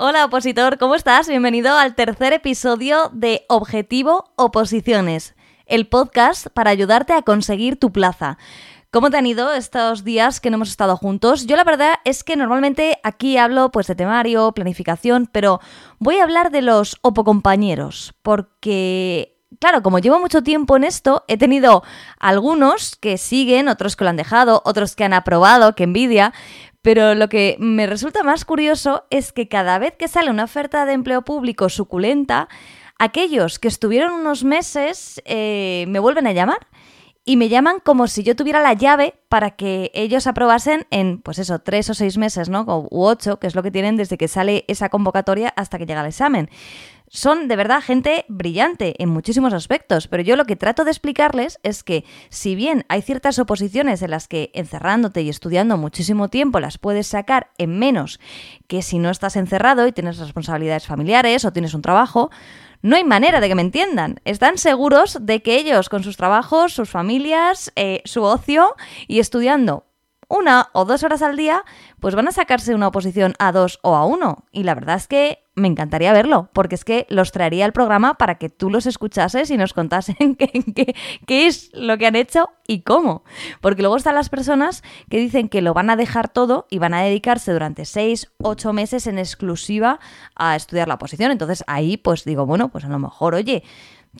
Hola opositor, ¿cómo estás? Bienvenido al tercer episodio de Objetivo Oposiciones, el podcast para ayudarte a conseguir tu plaza. ¿Cómo te han ido estos días que no hemos estado juntos? Yo la verdad es que normalmente aquí hablo pues de temario, planificación, pero voy a hablar de los opocompañeros, porque claro, como llevo mucho tiempo en esto, he tenido algunos que siguen, otros que lo han dejado, otros que han aprobado, que envidia, pero lo que me resulta más curioso es que cada vez que sale una oferta de empleo público suculenta, aquellos que estuvieron unos meses eh, me vuelven a llamar y me llaman como si yo tuviera la llave para que ellos aprobasen en, pues eso, tres o seis meses, ¿no? U ocho, que es lo que tienen desde que sale esa convocatoria hasta que llega el examen. Son de verdad gente brillante en muchísimos aspectos, pero yo lo que trato de explicarles es que si bien hay ciertas oposiciones en las que encerrándote y estudiando muchísimo tiempo las puedes sacar en menos que si no estás encerrado y tienes responsabilidades familiares o tienes un trabajo, no hay manera de que me entiendan. Están seguros de que ellos, con sus trabajos, sus familias, eh, su ocio y estudiando una o dos horas al día, pues van a sacarse una oposición a dos o a uno. Y la verdad es que me encantaría verlo, porque es que los traería al programa para que tú los escuchases y nos contasen qué, es lo que han hecho y cómo. Porque luego están las personas que dicen que lo van a dejar todo y van a dedicarse durante seis, ocho meses en exclusiva a estudiar la oposición. Entonces ahí pues digo, bueno, pues a lo mejor, oye,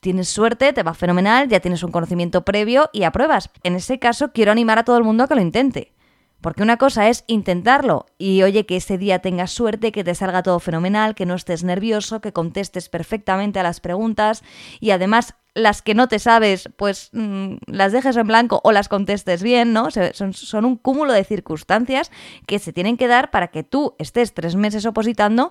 tienes suerte, te va fenomenal, ya tienes un conocimiento previo y apruebas. En ese caso quiero animar a todo el mundo a que lo intente. Porque una cosa es intentarlo y oye que ese día tengas suerte, que te salga todo fenomenal, que no estés nervioso, que contestes perfectamente a las preguntas y además las que no te sabes, pues mm, las dejes en blanco o las contestes bien, ¿no? Son, son, un cúmulo de circunstancias que se tienen que dar para que tú estés tres meses opositando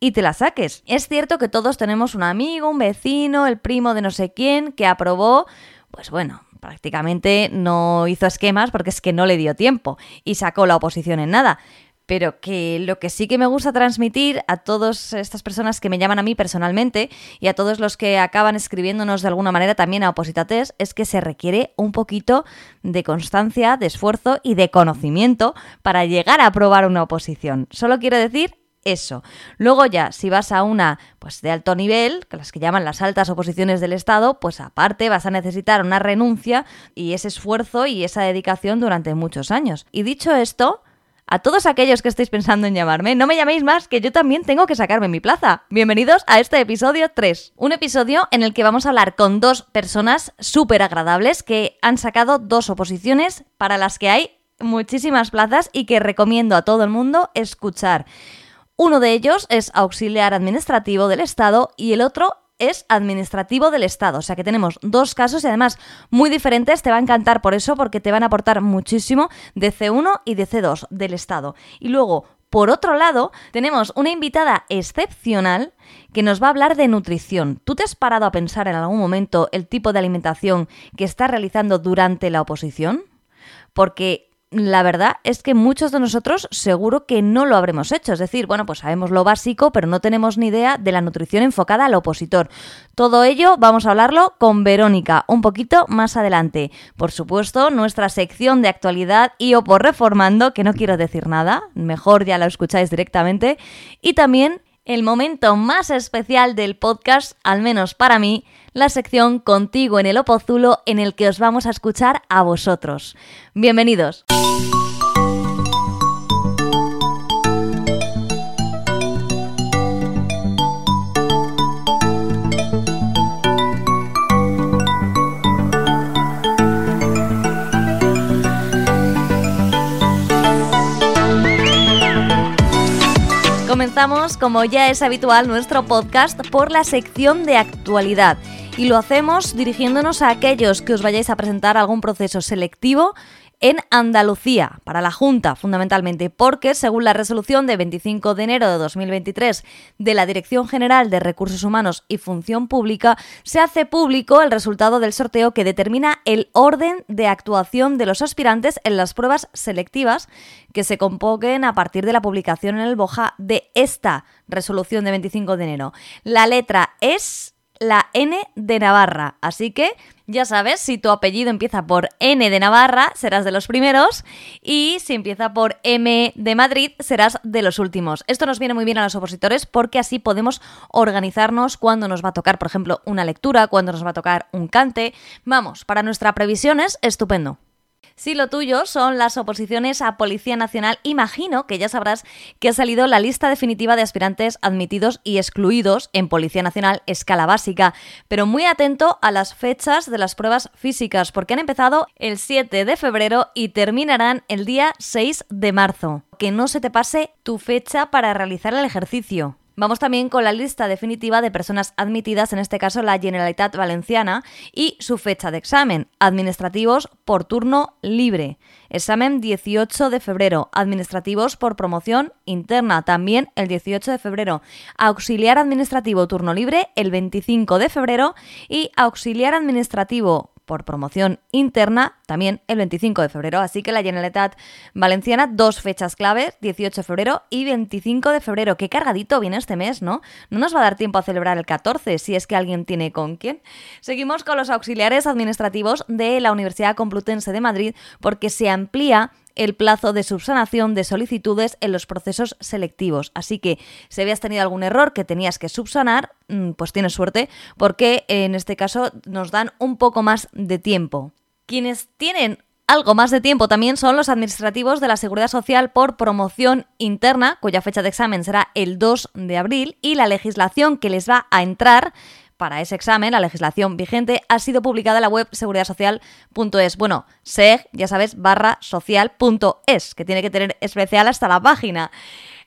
y te las saques. Es cierto que todos tenemos un amigo, un vecino, el primo de no sé quién que aprobó, pues bueno, prácticamente no hizo esquemas porque es que no le dio tiempo y sacó la oposición en nada. Pero que lo que sí que me gusta transmitir a todas estas personas que me llaman a mí personalmente y a todos los que acaban escribiéndonos de alguna manera también a Opositates es que se requiere un poquito de constancia, de esfuerzo y de conocimiento para llegar a aprobar una oposición. Solo quiero decir eso. Luego ya, si vas a una pues de alto nivel, que las que llaman las altas oposiciones del Estado, pues aparte vas a necesitar una renuncia y ese esfuerzo y esa dedicación durante muchos años. Y dicho esto, a todos aquellos que estéis pensando en llamarme, no me llaméis más, que yo también tengo que sacarme mi plaza. Bienvenidos a este episodio 3. Un episodio en el que vamos a hablar con dos personas súper agradables que han sacado dos oposiciones para las que hay muchísimas plazas y que recomiendo a todo el mundo escuchar. Uno de ellos es auxiliar administrativo del Estado y el otro es administrativo del Estado. O sea que tenemos dos casos y además muy diferentes. Te va a encantar por eso, porque te van a aportar muchísimo de C1 y de C2 del Estado. Y luego, por otro lado, tenemos una invitada excepcional que nos va a hablar de nutrición. ¿Tú te has parado a pensar en algún momento el tipo de alimentación que estás realizando durante la oposición? Porque la verdad es que muchos de nosotros seguro que no lo habremos hecho. Es decir, bueno, pues sabemos lo básico, pero no tenemos ni idea de la nutrición enfocada al opositor. Todo ello vamos a hablarlo con Verónica un poquito más adelante. Por supuesto, nuestra sección de actualidad y o por reformando, que no quiero decir nada, mejor ya lo escucháis directamente. Y también el momento más especial del podcast, al menos para mí, la sección Contigo en el Opozulo en el que os vamos a escuchar a vosotros. Bienvenidos. Comenzamos, como ya es habitual, nuestro podcast por la sección de actualidad y lo hacemos dirigiéndonos a aquellos que os vayáis a presentar algún proceso selectivo en Andalucía, para la Junta fundamentalmente, porque según la resolución de 25 de enero de 2023 de la Dirección General de Recursos Humanos y Función Pública, se hace público el resultado del sorteo que determina el orden de actuación de los aspirantes en las pruebas selectivas que se convoquen a partir de la publicación en el BOJA de esta resolución de 25 de enero. La letra es la N de Navarra. Así que ya sabes, si tu apellido empieza por N de Navarra, serás de los primeros, y si empieza por M de Madrid, serás de los últimos. Esto nos viene muy bien a los opositores porque así podemos organizarnos cuando nos va a tocar, por ejemplo, una lectura, cuando nos va a tocar un cante. Vamos, para nuestra previsión es estupendo. Si lo tuyo son las oposiciones a Policía Nacional, imagino que ya sabrás que ha salido la lista definitiva de aspirantes admitidos y excluidos en Policía Nacional escala básica, pero muy atento a las fechas de las pruebas físicas, porque han empezado el 7 de febrero y terminarán el día 6 de marzo. Que no se te pase tu fecha para realizar el ejercicio. Vamos también con la lista definitiva de personas admitidas, en este caso la Generalitat Valenciana, y su fecha de examen. Administrativos por turno libre. Examen 18 de febrero. Administrativos por promoción interna, también el 18 de febrero. Auxiliar administrativo turno libre el 25 de febrero y auxiliar administrativo por promoción interna también el 25 de febrero. Así que la Generalitat Valenciana, dos fechas claves, 18 de febrero y 25 de febrero. Qué cargadito viene este mes, ¿no? No nos va a dar tiempo a celebrar el 14 si es que alguien tiene con quién. Seguimos con los auxiliares administrativos de la Universidad Complutense de Madrid porque se amplía el plazo de subsanación de solicitudes en los procesos selectivos. Así que si habías tenido algún error que tenías que subsanar, mm, pues tienes suerte porque en este caso nos dan un poco más de tiempo. Quienes tienen algo más de tiempo también son los administrativos de la Seguridad Social por promoción interna, cuya fecha de examen será el 2 de abril, y la legislación que les va a entrar para ese examen, la legislación vigente, ha sido publicada en la web seguridadsocial.es. Bueno, seg, ya sabes, barra social.es, que tiene que tener especial hasta la página.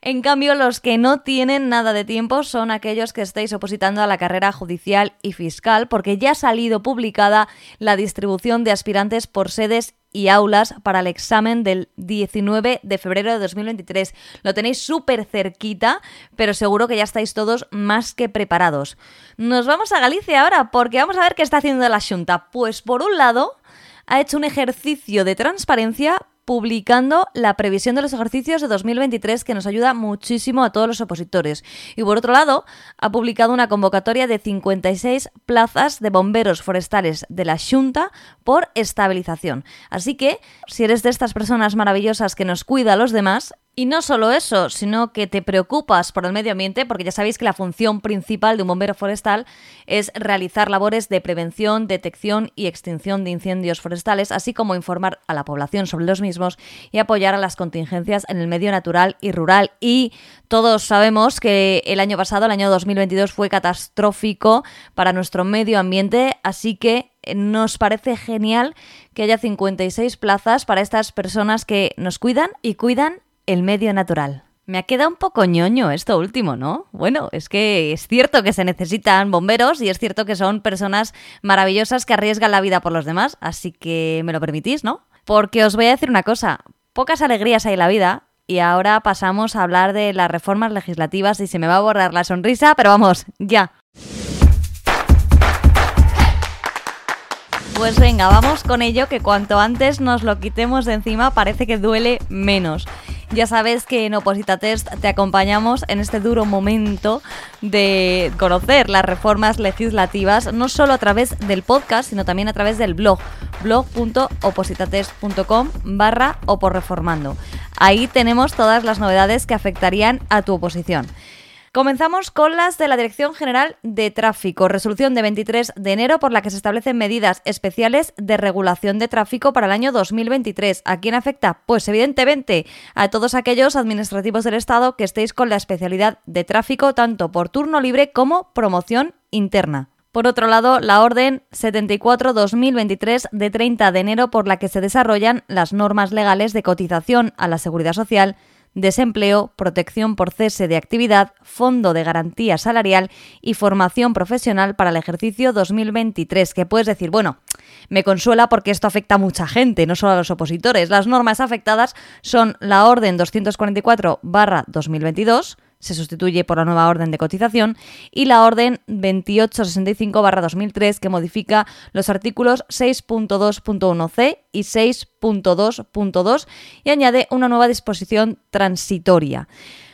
En cambio, los que no tienen nada de tiempo son aquellos que estáis opositando a la carrera judicial y fiscal, porque ya ha salido publicada la distribución de aspirantes por sedes y aulas para el examen del 19 de febrero de 2023. Lo tenéis súper cerquita, pero seguro que ya estáis todos más que preparados. Nos vamos a Galicia ahora porque vamos a ver qué está haciendo la Junta. Pues por un lado, ha hecho un ejercicio de transparencia publicando la previsión de los ejercicios de 2023 que nos ayuda muchísimo a todos los opositores. Y por otro lado, ha publicado una convocatoria de 56 plazas de bomberos forestales de la Junta por estabilización. Así que, si eres de estas personas maravillosas que nos cuida a los demás, y no solo eso, sino que te preocupas por el medio ambiente, porque ya sabéis que la función principal de un bombero forestal es realizar labores de prevención, detección y extinción de incendios forestales, así como informar a la población sobre los mismos y apoyar a las contingencias en el medio natural y rural. Y todos sabemos que el año pasado, el año 2022, fue catastrófico para nuestro medio ambiente, así que nos parece genial que haya 56 plazas para estas personas que nos cuidan y cuidan el medio natural. Me ha quedado un poco ñoño esto último, ¿no? Bueno, es que es cierto que se necesitan bomberos y es cierto que son personas maravillosas que arriesgan la vida por los demás, así que me lo permitís, ¿no? Porque os voy a decir una cosa, pocas alegrías hay en la vida y ahora pasamos a hablar de las reformas legislativas y se me va a borrar la sonrisa, pero vamos, ya. Pues venga, vamos con ello, que cuanto antes nos lo quitemos de encima parece que duele menos. Ya sabes que en Oposita Test te acompañamos en este duro momento de conocer las reformas legislativas, no solo a través del podcast, sino también a través del blog, blog.opositatest.com barra reformando. Ahí tenemos todas las novedades que afectarían a tu oposición. Comenzamos con las de la Dirección General de Tráfico, resolución de 23 de enero por la que se establecen medidas especiales de regulación de tráfico para el año 2023. ¿A quién afecta? Pues evidentemente a todos aquellos administrativos del Estado que estéis con la especialidad de tráfico tanto por turno libre como promoción interna. Por otro lado, la Orden 74-2023 de 30 de enero por la que se desarrollan las normas legales de cotización a la seguridad social desempleo, protección por cese de actividad, fondo de garantía salarial y formación profesional para el ejercicio 2023, que puedes decir, bueno, me consuela porque esto afecta a mucha gente, no solo a los opositores. Las normas afectadas son la Orden 244-2022, se sustituye por la nueva orden de cotización, y la orden 2865-2003, que modifica los artículos 6.2.1c y 6.2.2 y añade una nueva disposición transitoria.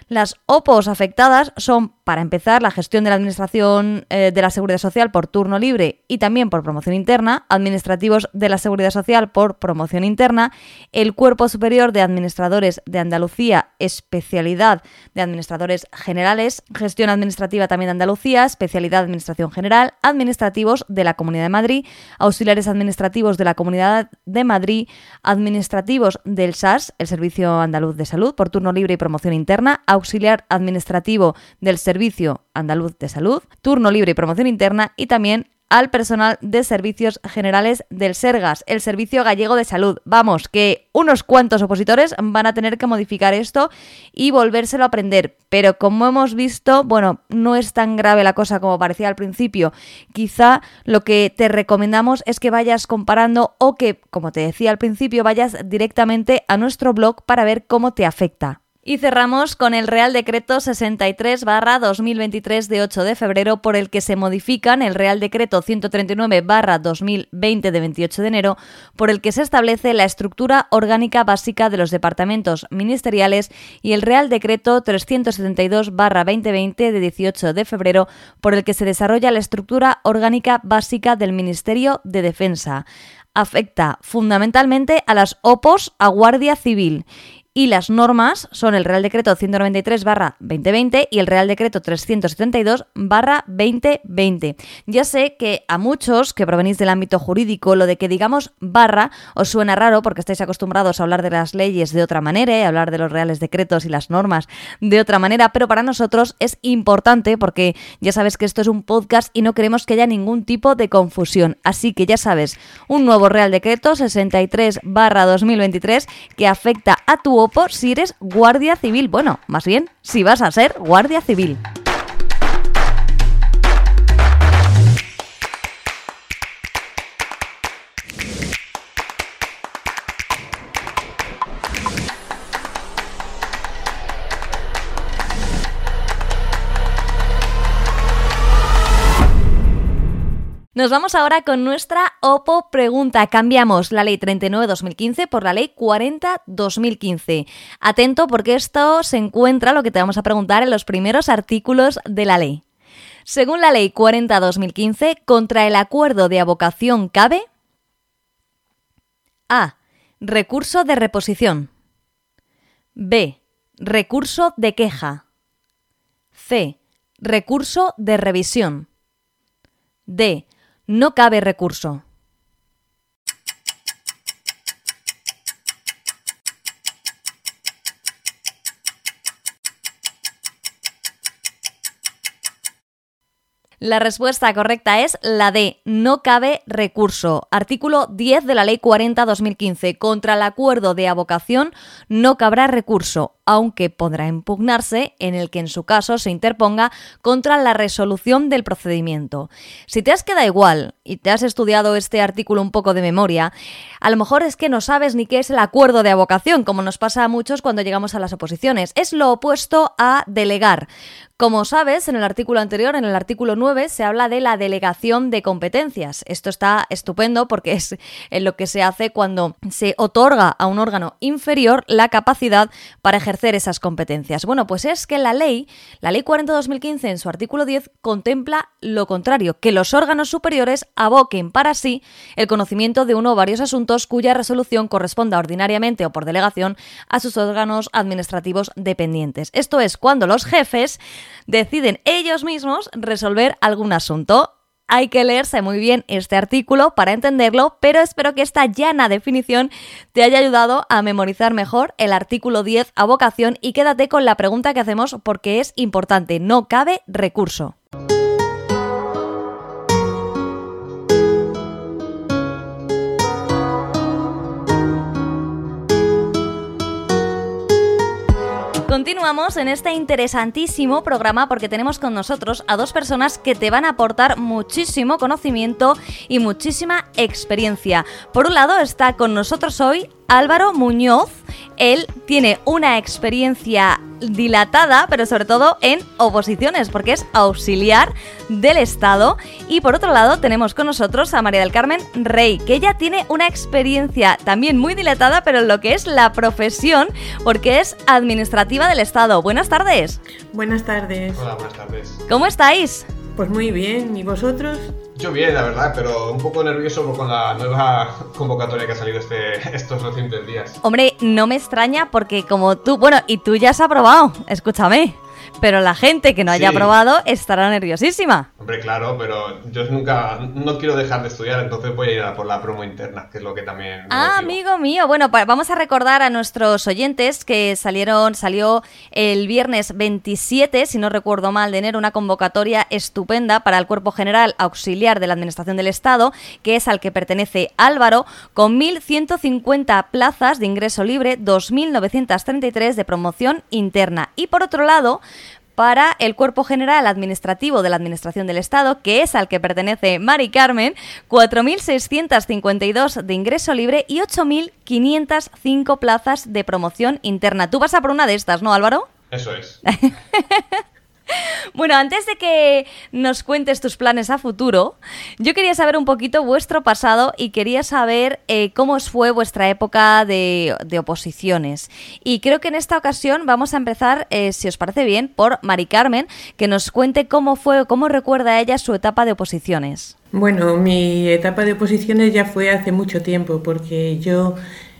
Las OPOs afectadas son para empezar, la gestión de la Administración eh, de la Seguridad Social por turno libre y también por promoción interna, administrativos de la Seguridad Social por promoción interna, el Cuerpo Superior de Administradores de Andalucía, especialidad de Administradores Generales, gestión administrativa también de Andalucía, especialidad de Administración General, administrativos de la Comunidad de Madrid, auxiliares administrativos de la Comunidad de Madrid, administrativos del SAS, el Servicio Andaluz de Salud, por turno libre y promoción interna, auxiliar administrativo del Servicio Servicio Andaluz de Salud, turno libre y promoción interna y también al personal de servicios generales del Sergas, el Servicio Gallego de Salud. Vamos, que unos cuantos opositores van a tener que modificar esto y volvérselo a aprender. Pero como hemos visto, bueno, no es tan grave la cosa como parecía al principio. Quizá lo que te recomendamos es que vayas comparando o que, como te decía al principio, vayas directamente a nuestro blog para ver cómo te afecta. Y cerramos con el Real Decreto 63-2023 de 8 de febrero por el que se modifican el Real Decreto 139-2020 de 28 de enero por el que se establece la estructura orgánica básica de los departamentos ministeriales y el Real Decreto 372-2020 de 18 de febrero por el que se desarrolla la estructura orgánica básica del Ministerio de Defensa. Afecta fundamentalmente a las OPOS a Guardia Civil y las normas son el Real Decreto 193-2020 y el Real Decreto 372-2020. Ya sé que a muchos que provenís del ámbito jurídico lo de que digamos barra os suena raro porque estáis acostumbrados a hablar de las leyes de otra manera, y hablar de los reales decretos y las normas de otra manera, pero para nosotros es importante porque ya sabes que esto es un podcast y no queremos que haya ningún tipo de confusión. Así que ya sabes, un nuevo Real Decreto 63-2023 que afecta a tu por si eres guardia civil. Bueno, más bien, si vas a ser guardia civil. Nos vamos ahora con nuestra OPO pregunta. Cambiamos la ley 39-2015 por la ley 40-2015. Atento porque esto se encuentra, lo que te vamos a preguntar, en los primeros artículos de la ley. Según la ley 40-2015, contra el acuerdo de abocación cabe A. Recurso de reposición. B. Recurso de queja. C. Recurso de revisión. D no cabe recurso. La respuesta correcta es la D. No cabe recurso. Artículo 10 de la Ley 40-2015. Contra el acuerdo de abocación no cabrá recurso aunque podrá impugnarse en el que en su caso se interponga contra la resolución del procedimiento. Si te has quedado igual y te has estudiado este artículo un poco de memoria, a lo mejor es que no sabes ni qué es el acuerdo de avocación, como nos pasa a muchos cuando llegamos a las oposiciones. Es lo opuesto a delegar. Como sabes, en el artículo anterior, en el artículo 9, se habla de la delegación de competencias. Esto está estupendo porque es en lo que se hace cuando se otorga a un órgano inferior la capacidad para ejercer esas competencias. Bueno, pues es que la ley, la ley 40-2015 en su artículo 10 contempla lo contrario, que los órganos superiores aboquen para sí el conocimiento de uno o varios asuntos cuya resolución corresponda ordinariamente o por delegación a sus órganos administrativos dependientes. Esto es cuando los jefes deciden ellos mismos resolver algún asunto hay que leerse muy bien este artículo para entenderlo, pero espero que esta llana definición te haya ayudado a memorizar mejor el artículo 10 a vocación y quédate con la pregunta que hacemos porque es importante, no cabe recurso. Continuamos en este interesantísimo programa porque tenemos con nosotros a dos personas que te van a aportar muchísimo conocimiento y muchísima experiencia. Por un lado está con nosotros hoy Álvaro Muñoz, él tiene una experiencia dilatada, pero sobre todo en oposiciones, porque es auxiliar del Estado. Y por otro lado tenemos con nosotros a María del Carmen Rey, que ella tiene una experiencia también muy dilatada, pero en lo que es la profesión, porque es administrativa del Estado. Buenas tardes. Buenas tardes. Hola, buenas tardes. ¿Cómo estáis? Pues muy bien, ¿y vosotros? Yo bien, la verdad, pero un poco nervioso con la nueva convocatoria que ha salido este, estos recientes días. Hombre, no me extraña porque como tú, bueno, y tú ya has aprobado, escúchame pero la gente que no haya probado estará nerviosísima. Hombre, claro, pero yo nunca, no quiero dejar de estudiar, entonces voy a ir a por la promo interna, que es lo que también... ah, amigo mío, bueno, vamos a recordar a nuestros oyentes que salieron, salió el viernes 27, si no recuerdo mal, de enero, una convocatoria estupenda para el Cuerpo General Auxiliar de la Administración del Estado, que es al que pertenece Álvaro, con 1.150 plazas de ingreso libre, 2.933 de promoción interna. Y por otro lado, para el Cuerpo General Administrativo de la Administración del Estado, que es al que pertenece Mari Carmen, 4.652 de ingreso libre y 8.505 plazas de promoción interna. Tú vas a por una de estas, ¿no, Álvaro? Eso es. Bueno, antes de que nos cuentes tus planes a futuro, yo quería saber un poquito vuestro pasado y quería saber eh, cómo fue vuestra época de, oposiciones. Y creo que en esta ocasión vamos a empezar, eh, si os parece bien, por Mari Carmen, que nos cuente cómo fue, cómo recuerda ella su etapa de oposiciones. Bueno, mi etapa de oposiciones ya fue hace mucho tiempo, porque yo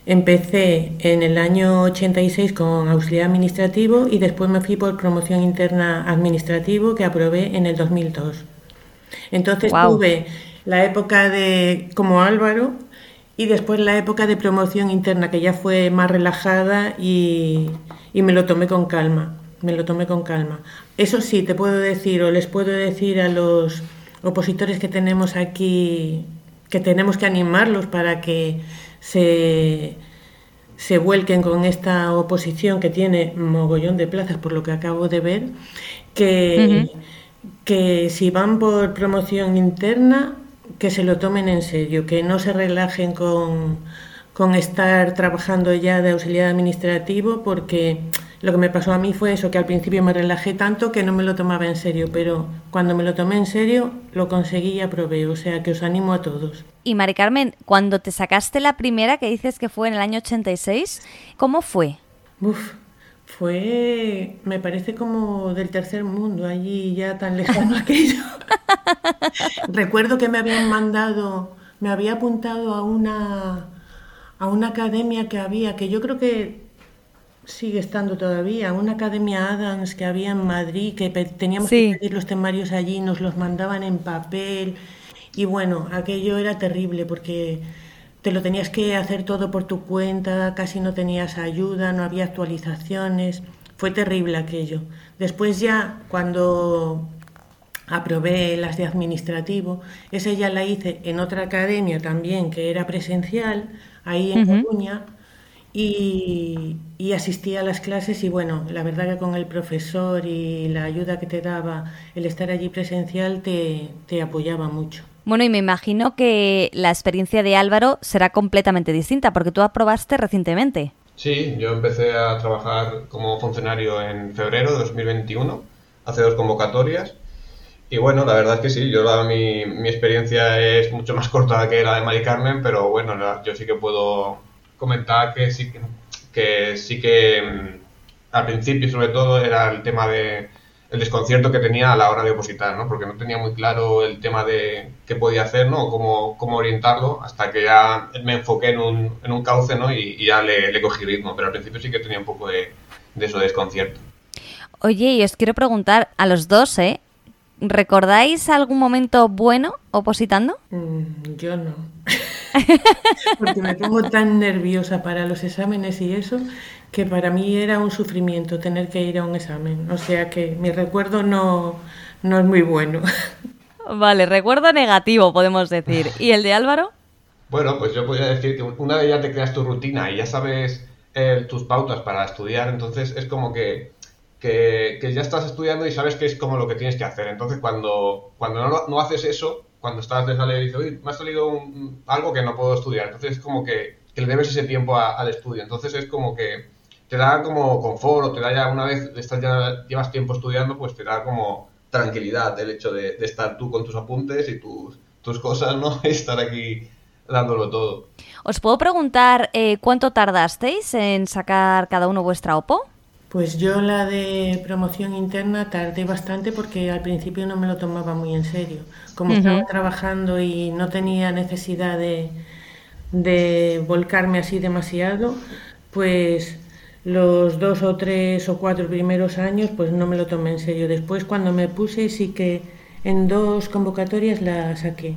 Empecé en el año 86 con auxiliar administrativo y después me fui por promoción interna administrativo que aprobé en el 2002. Entonces tuve la época de como Álvaro y después la época de promoción interna que ya fue más relajada y, y me lo tomé con calma. Me lo tomé con calma. Eso sí, te puedo decir o les puedo decir a los opositores que tenemos aquí que tenemos que animarlos para que se, se vuelquen con esta oposición que tiene mogollón de plazas, por lo que acabo de ver, que, que si van por promoción interna, que se lo tomen en serio, que no se relajen con, con estar trabajando ya de auxiliar administrativo, porque lo que me pasó a mí fue eso, que al principio me relajé tanto que no me lo tomaba en serio, pero cuando me lo tomé en serio lo conseguí y aprobé, o sea que os animo a todos. Y Mari Carmen, cuando te sacaste la primera, que dices que fue en el año 86, ¿cómo fue? Uf, fue, me parece como del tercer mundo, allí ya tan lejano aquello. Recuerdo que me habían mandado, me había apuntado a una, a una academia que había, que yo creo que sigue estando todavía, una academia Adams que había en Madrid, que teníamos que pedir los temarios allí, nos los mandaban en papel. Y bueno, aquello era terrible porque te lo tenías que hacer todo por tu cuenta, casi no tenías ayuda, no había actualizaciones, fue terrible aquello. Después ya cuando aprobé las de administrativo, esa ya la hice en otra academia también que era presencial, ahí en Coruña y, y, asistía a las clases y bueno, la verdad que con el profesor y la ayuda que te daba el estar allí presencial te, te apoyaba mucho. Bueno, y me imagino que la experiencia de Álvaro será completamente distinta porque tú aprobaste recientemente. Sí, yo empecé a trabajar como funcionario en febrero de 2021, hace dos convocatorias. Y bueno, la verdad es que sí, yo mi, mi experiencia es mucho más corta que la de Mari Carmen, pero bueno, yo sí que puedo comentar que sí que, sí que mm, al principio sobre todo era el tema de el desconcierto que tenía a la hora de opositar, ¿no? Porque no tenía muy claro el tema de qué podía hacer, ¿no? Cómo, cómo orientarlo, hasta que ya me enfoqué en un, en un cauce, ¿no? Y, ya le, cogí ritmo, pero al principio sí que tenía un poco de, de eso, desconcierto. Oye, y os quiero preguntar a los dos, ¿eh? ¿Recordáis algún momento bueno opositando? Mm, yo no. Porque me pongo tan nerviosa para los exámenes y eso, que para mí era un sufrimiento tener que ir a un examen. O sea que mi recuerdo no, no es muy bueno. Vale, recuerdo negativo, podemos decir. ¿Y el de Álvaro? Bueno, pues yo podría decir que una vez ya te creas tu rutina y ya sabes eh, tus pautas para estudiar, entonces es como que, que, ya estás estudiando y sabes que es como lo que tienes que hacer. Entonces cuando, cuando no, no haces eso, cuando estás de salir y dices, uy, me ha salido algo que no puedo estudiar. Entonces es como que que le debes ese tiempo al estudio. Entonces es como que te da como confort, o te da ya una vez estás ya llevas tiempo estudiando, pues te da como tranquilidad el hecho de, estar tú con tus apuntes y tus, tus cosas, ¿no? Y estar aquí dándolo todo. ¿Os puedo preguntar eh, cuánto tardasteis en sacar cada uno vuestra OPO? Pues yo la de promoción interna tardé bastante porque al principio no me lo tomaba muy en serio. Como estaba trabajando y no tenía necesidad de, de volcarme así demasiado, pues los dos o tres o cuatro primeros años pues no me lo tomé en serio. Después cuando me puse sí que en dos convocatorias la saqué.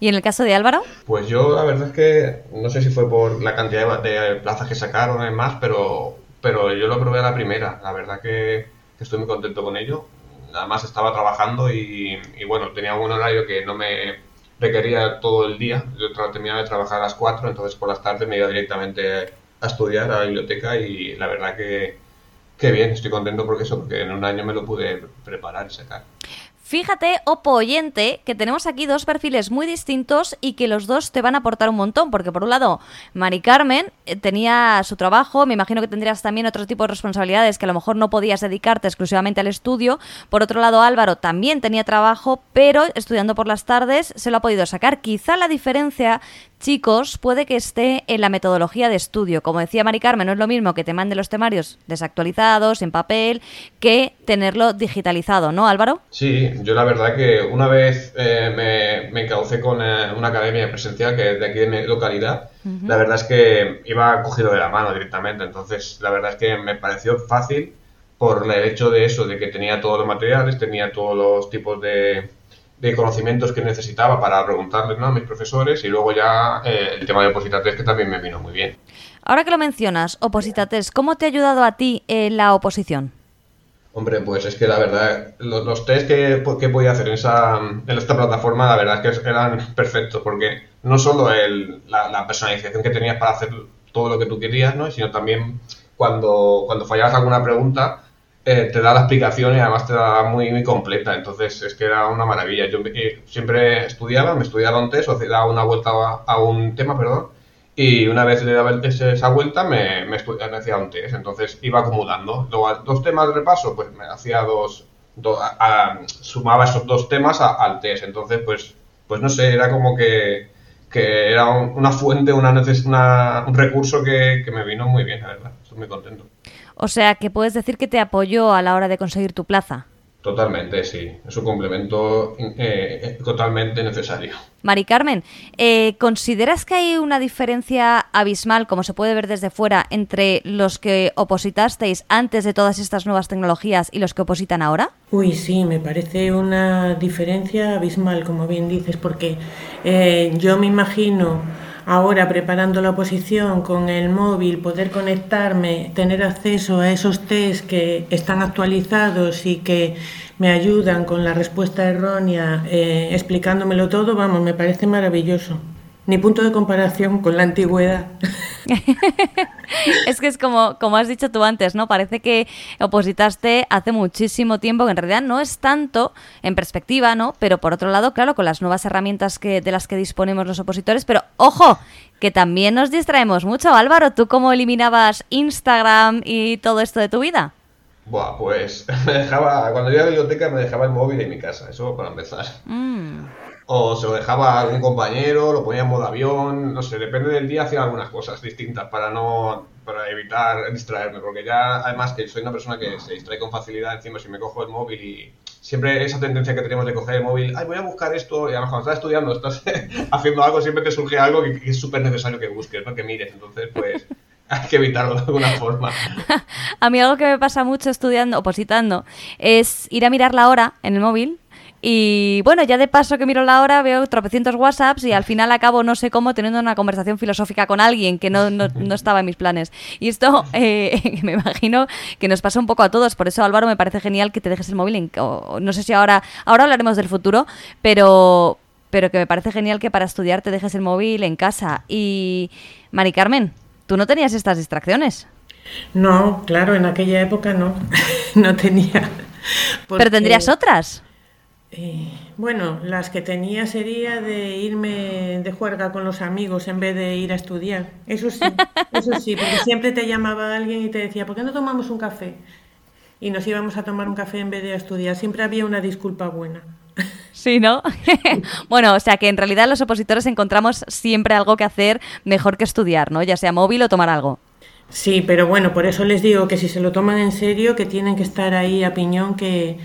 ¿Y en el caso de Álvaro? Pues yo la verdad es que no sé si fue por la cantidad de, plazas que sacaron y más, pero pero yo lo probé a la primera. La verdad que, estoy muy contento con ello. Además estaba trabajando y, bueno, tenía un horario que no me requería todo el día. Yo terminaba de trabajar a las 4, entonces por las tardes me iba directamente a estudiar a la biblioteca y la verdad que, que bien, estoy contento porque eso, porque en un año me lo pude preparar y sacar. Fíjate, Opo oyente, que tenemos aquí dos perfiles muy distintos y que los dos te van a aportar un montón, porque por un lado, Mari Carmen eh, tenía su trabajo, me imagino que tendrías también otro tipo de responsabilidades que a lo mejor no podías dedicarte exclusivamente al estudio. Por otro lado, Álvaro también tenía trabajo, pero estudiando por las tardes se lo ha podido sacar. Quizá la diferencia chicos, puede que esté en la metodología de estudio. Como decía Mari Carmen, no es lo mismo que te mande los temarios desactualizados, en papel, que tenerlo digitalizado, ¿no, Álvaro? Sí, yo la verdad que una vez eh, me, me, encaucé con eh, una academia presencial que es de aquí de mi localidad, la verdad es que iba cogido de la mano directamente, entonces la verdad es que me pareció fácil por el hecho de eso, de que tenía todos los materiales, tenía todos los tipos de de conocimientos que necesitaba para preguntarles ¿no? a mis profesores y luego ya eh, el tema de opositates que también me vino muy bien. Ahora que lo mencionas, opositates, ¿cómo te ha ayudado a ti en la oposición? Hombre, pues es que la verdad, los, los test que, que podía hacer en, esa, en esta plataforma, la verdad es que eran perfectos, porque no solo el, la, personalización que tenías para hacer todo lo que tú querías, ¿no? sino también cuando, cuando fallabas alguna pregunta, eh, te da la explicación y además te da muy, muy completa. Entonces es que era una maravilla. Yo eh, siempre estudiaba, me estudiaba un test o daba una vuelta a, un tema, perdón, y una vez le daba esa vuelta me, me, hacía un test. Entonces iba acumulando. dos temas de repaso, pues me hacía dos, sumaba esos dos temas al test. Entonces, pues, pues no sé, era como que, que era una fuente, una, una un recurso que, que me vino muy bien, la verdad. Estoy muy contento. O sea, que puedes decir que te apoyó a la hora de conseguir tu plaza. Totalmente, sí. Es un complemento eh, eh, totalmente necesario. Mari Carmen, eh, ¿consideras que hay una diferencia abismal, como se puede ver desde fuera, entre los que opositasteis antes de todas estas nuevas tecnologías y los que opositan ahora? Uy, sí, me parece una diferencia abismal, como bien dices, porque yo me imagino ahora preparando la oposición con el móvil, poder conectarme, tener acceso a esos test que están actualizados y que me ayudan con la respuesta errónea, eh, explicándomelo todo, vamos, me parece maravilloso ni punto de comparación con la antigüedad. es que es como, como has dicho tú antes, ¿no? Parece que opositaste hace muchísimo tiempo, que en realidad no es tanto en perspectiva, ¿no? Pero por otro lado, claro, con las nuevas herramientas que, de las que disponemos los opositores, pero ojo, que también nos distraemos mucho. Álvaro, ¿tú cómo eliminabas Instagram y todo esto de tu vida? Buah, pues me dejaba, cuando iba a la biblioteca me dejaba el móvil en mi casa, eso para empezar. Mm o se lo dejaba a algún compañero, lo ponía en modo avión, no sé, depende del día hacía algunas cosas distintas para no para evitar distraerme, porque ya además que soy una persona que se distrae con facilidad encima si me cojo el móvil y siempre esa tendencia que tenemos de coger el móvil, ay, voy a buscar esto, y además cuando estás estudiando, estás haciendo algo, siempre te surge algo que, es súper necesario que busques, ¿no? que mires, entonces pues hay que evitarlo de alguna forma. a mí algo que me pasa mucho estudiando, opositando, es ir a mirar la hora en el móvil y bueno, ya de paso que miro la hora, veo tropecientos WhatsApps y al final acabo, no sé cómo, teniendo una conversación filosófica con alguien que no, no, estaba en mis planes. Y esto eh, me imagino que nos pasa un poco a todos. Por eso, Álvaro, me parece genial que te dejes el móvil en. no sé si ahora, ahora hablaremos del futuro, pero, pero que me parece genial que para estudiar te dejes el móvil en casa. Y, Mari Carmen, ¿tú no tenías estas distracciones? No, claro, en aquella época no, no tenía. ¿Pero tendrías otras? Eh, bueno, las que tenía sería de irme de juerga con los amigos en vez de ir a estudiar. Eso sí, eso sí, porque siempre te llamaba alguien y te decía, ¿por qué no tomamos un café? Y nos íbamos a tomar un café en vez de a estudiar. Siempre había una disculpa buena. Sí, ¿no? bueno, o sea que en realidad los opositores encontramos siempre algo que hacer mejor que estudiar, ¿no? Ya sea móvil o tomar algo. Sí, pero bueno, por eso les digo que si se lo toman en serio, que tienen que estar ahí a piñón, que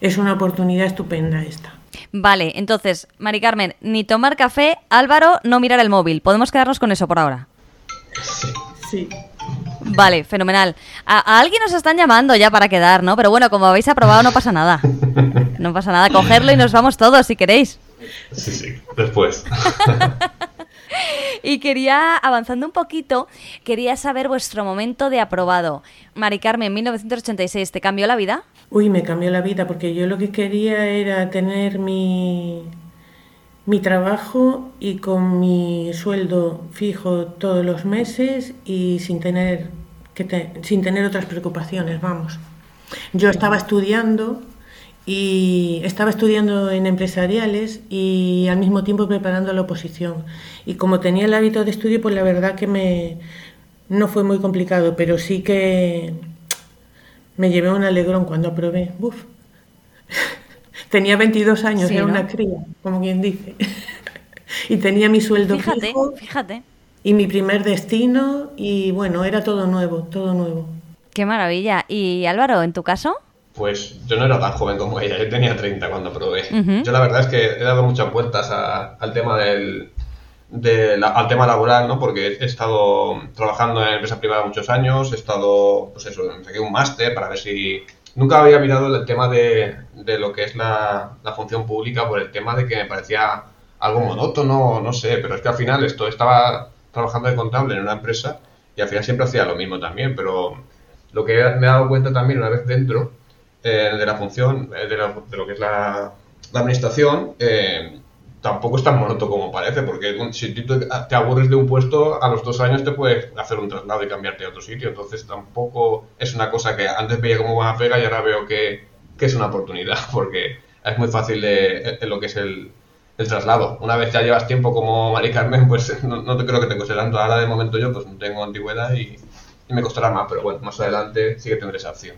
es una oportunidad estupenda esta. Vale, entonces, Mari Carmen, ni tomar café, Álvaro, no mirar el móvil. Podemos quedarnos con eso por ahora. Sí. Vale, fenomenal. A, alguien nos están llamando ya para quedar, ¿no? Pero bueno, como habéis aprobado, no pasa nada. No pasa nada, cogerlo y nos vamos todos si queréis. Sí, sí, después. y quería, avanzando un poquito, quería saber vuestro momento de aprobado. Mari Carmen, 1986, ¿te cambió la vida? Uy, me cambió la vida porque yo lo que quería era tener mi, mi trabajo y con mi sueldo fijo todos los meses y sin tener, que sin tener otras preocupaciones, vamos. Yo estaba estudiando y estaba estudiando en empresariales y al mismo tiempo preparando la oposición. Y como tenía el hábito de estudio, pues la verdad que me no fue muy complicado, pero sí que me llevé un alegrón cuando aprobé. Uf. tenía 22 años, era una cría, como quien dice. y tenía mi sueldo fíjate, Fíjate. Y mi primer destino y bueno, era todo nuevo, todo nuevo. Qué maravilla. ¿Y Álvaro, en tu caso? Pues yo no era tan joven como ella, yo tenía 30 cuando probé. Yo la verdad es que he dado muchas vueltas al tema del, al tema laboral, ¿no? Porque he estado trabajando en empresa privada muchos años, he estado, pues eso, saqué un máster para ver si... Nunca había mirado el tema de, de lo que es la, la, función pública por el tema de que me parecía algo monótono, no sé, pero es que al final esto estaba trabajando de contable en una empresa y al final siempre hacía lo mismo también, pero lo que me he dado cuenta también una vez dentro eh, de la función, eh, de, de, lo que es la, la administración, eh, tampoco es tan monótono como parece, porque si tú te aburres de un puesto, a los dos años te puedes hacer un traslado y cambiarte a otro sitio. Entonces tampoco es una cosa que antes veía como una pega y ahora veo que, que es una oportunidad, porque es muy fácil de, lo que es el, el, traslado. Una vez ya llevas tiempo como Mari Carmen, pues no, te creo que te cueste tanto. Ahora de momento yo pues no tengo antigüedad y, y me costará más, pero bueno, más adelante sí que tendré esa opción.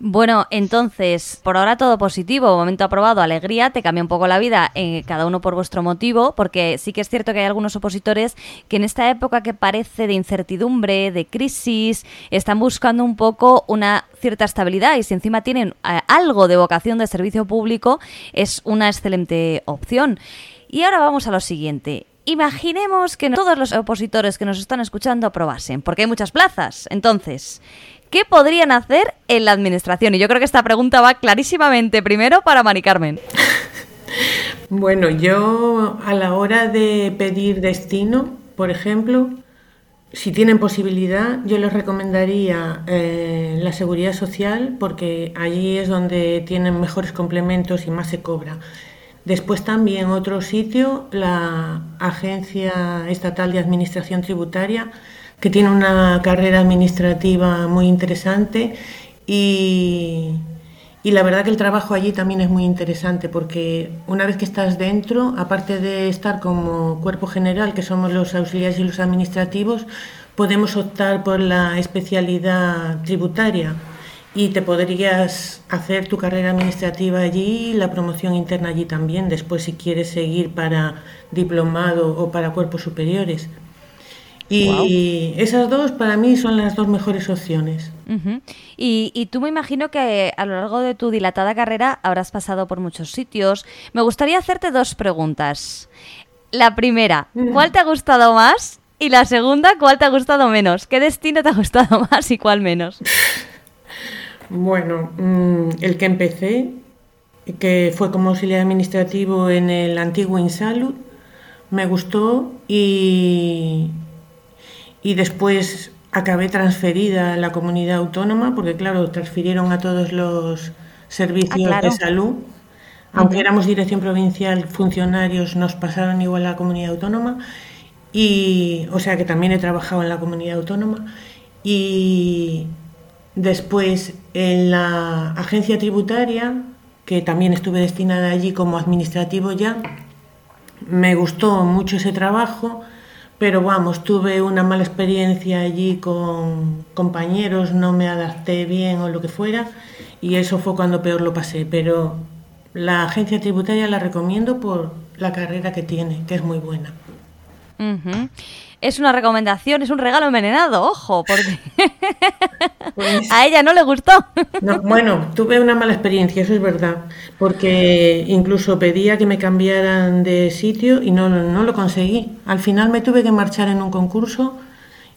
Bueno, entonces, por ahora todo positivo, momento aprobado, alegría, te cambia un poco la vida, eh, cada uno por vuestro motivo, porque sí que es cierto que hay algunos opositores que en esta época que parece de incertidumbre, de crisis, están buscando un poco una cierta estabilidad y si encima tienen eh, algo de vocación de servicio público, es una excelente opción. Y ahora vamos a lo siguiente. Imaginemos que todos los opositores que nos están escuchando aprobasen, porque hay muchas plazas. Entonces, ¿Qué podrían hacer en la administración? Y yo creo que esta pregunta va clarísimamente primero para Mari Carmen. Bueno, yo a la hora de pedir destino, por ejemplo, si tienen posibilidad, yo les recomendaría eh, la seguridad social porque allí es donde tienen mejores complementos y más se cobra. Después también otro sitio, la Agencia Estatal de Administración Tributaria, que tiene una carrera administrativa muy interesante y, y, la verdad que el trabajo allí también es muy interesante porque una vez que estás dentro, aparte de estar como cuerpo general, que somos los auxiliares y los administrativos, podemos optar por la especialidad tributaria y te podrías hacer tu carrera administrativa allí, la promoción interna allí también, después si quieres seguir para diplomado o para cuerpos superiores. Y esas dos para mí son las dos mejores opciones. y, tú me imagino que a lo largo de tu dilatada carrera habrás pasado por muchos sitios. Me gustaría hacerte dos preguntas. La primera. ¿cuál te ha gustado más? Y la segunda, ¿cuál te ha gustado menos? ¿Qué destino te ha gustado más y cuál menos? Bueno, mm, el que empecé, que fue como auxiliar administrativo en el antiguo Insalud, me gustó y, y después acabé transferida a la comunidad autónoma, porque claro, transfirieron a todos los servicios ah, de salud. Aunque éramos dirección provincial, funcionarios nos pasaron igual a la comunidad autónoma. Y, o sea que también he trabajado en la comunidad autónoma. Y después en la agencia tributaria, que también estuve destinada allí como administrativo ya. Me gustó mucho ese trabajo, pero vamos, tuve una mala experiencia allí con compañeros, no me adapté bien o lo que fuera, y eso fue cuando peor lo pasé. Pero la agencia tributaria la recomiendo por la carrera que tiene, que es muy buena. Es una recomendación, es un regalo envenenado, ojo, porque pues a ella no le gustó. bueno, tuve una mala experiencia, eso es verdad, porque incluso pedía que me cambiaran de sitio y no, no lo conseguí. Al final me tuve que marchar en un concurso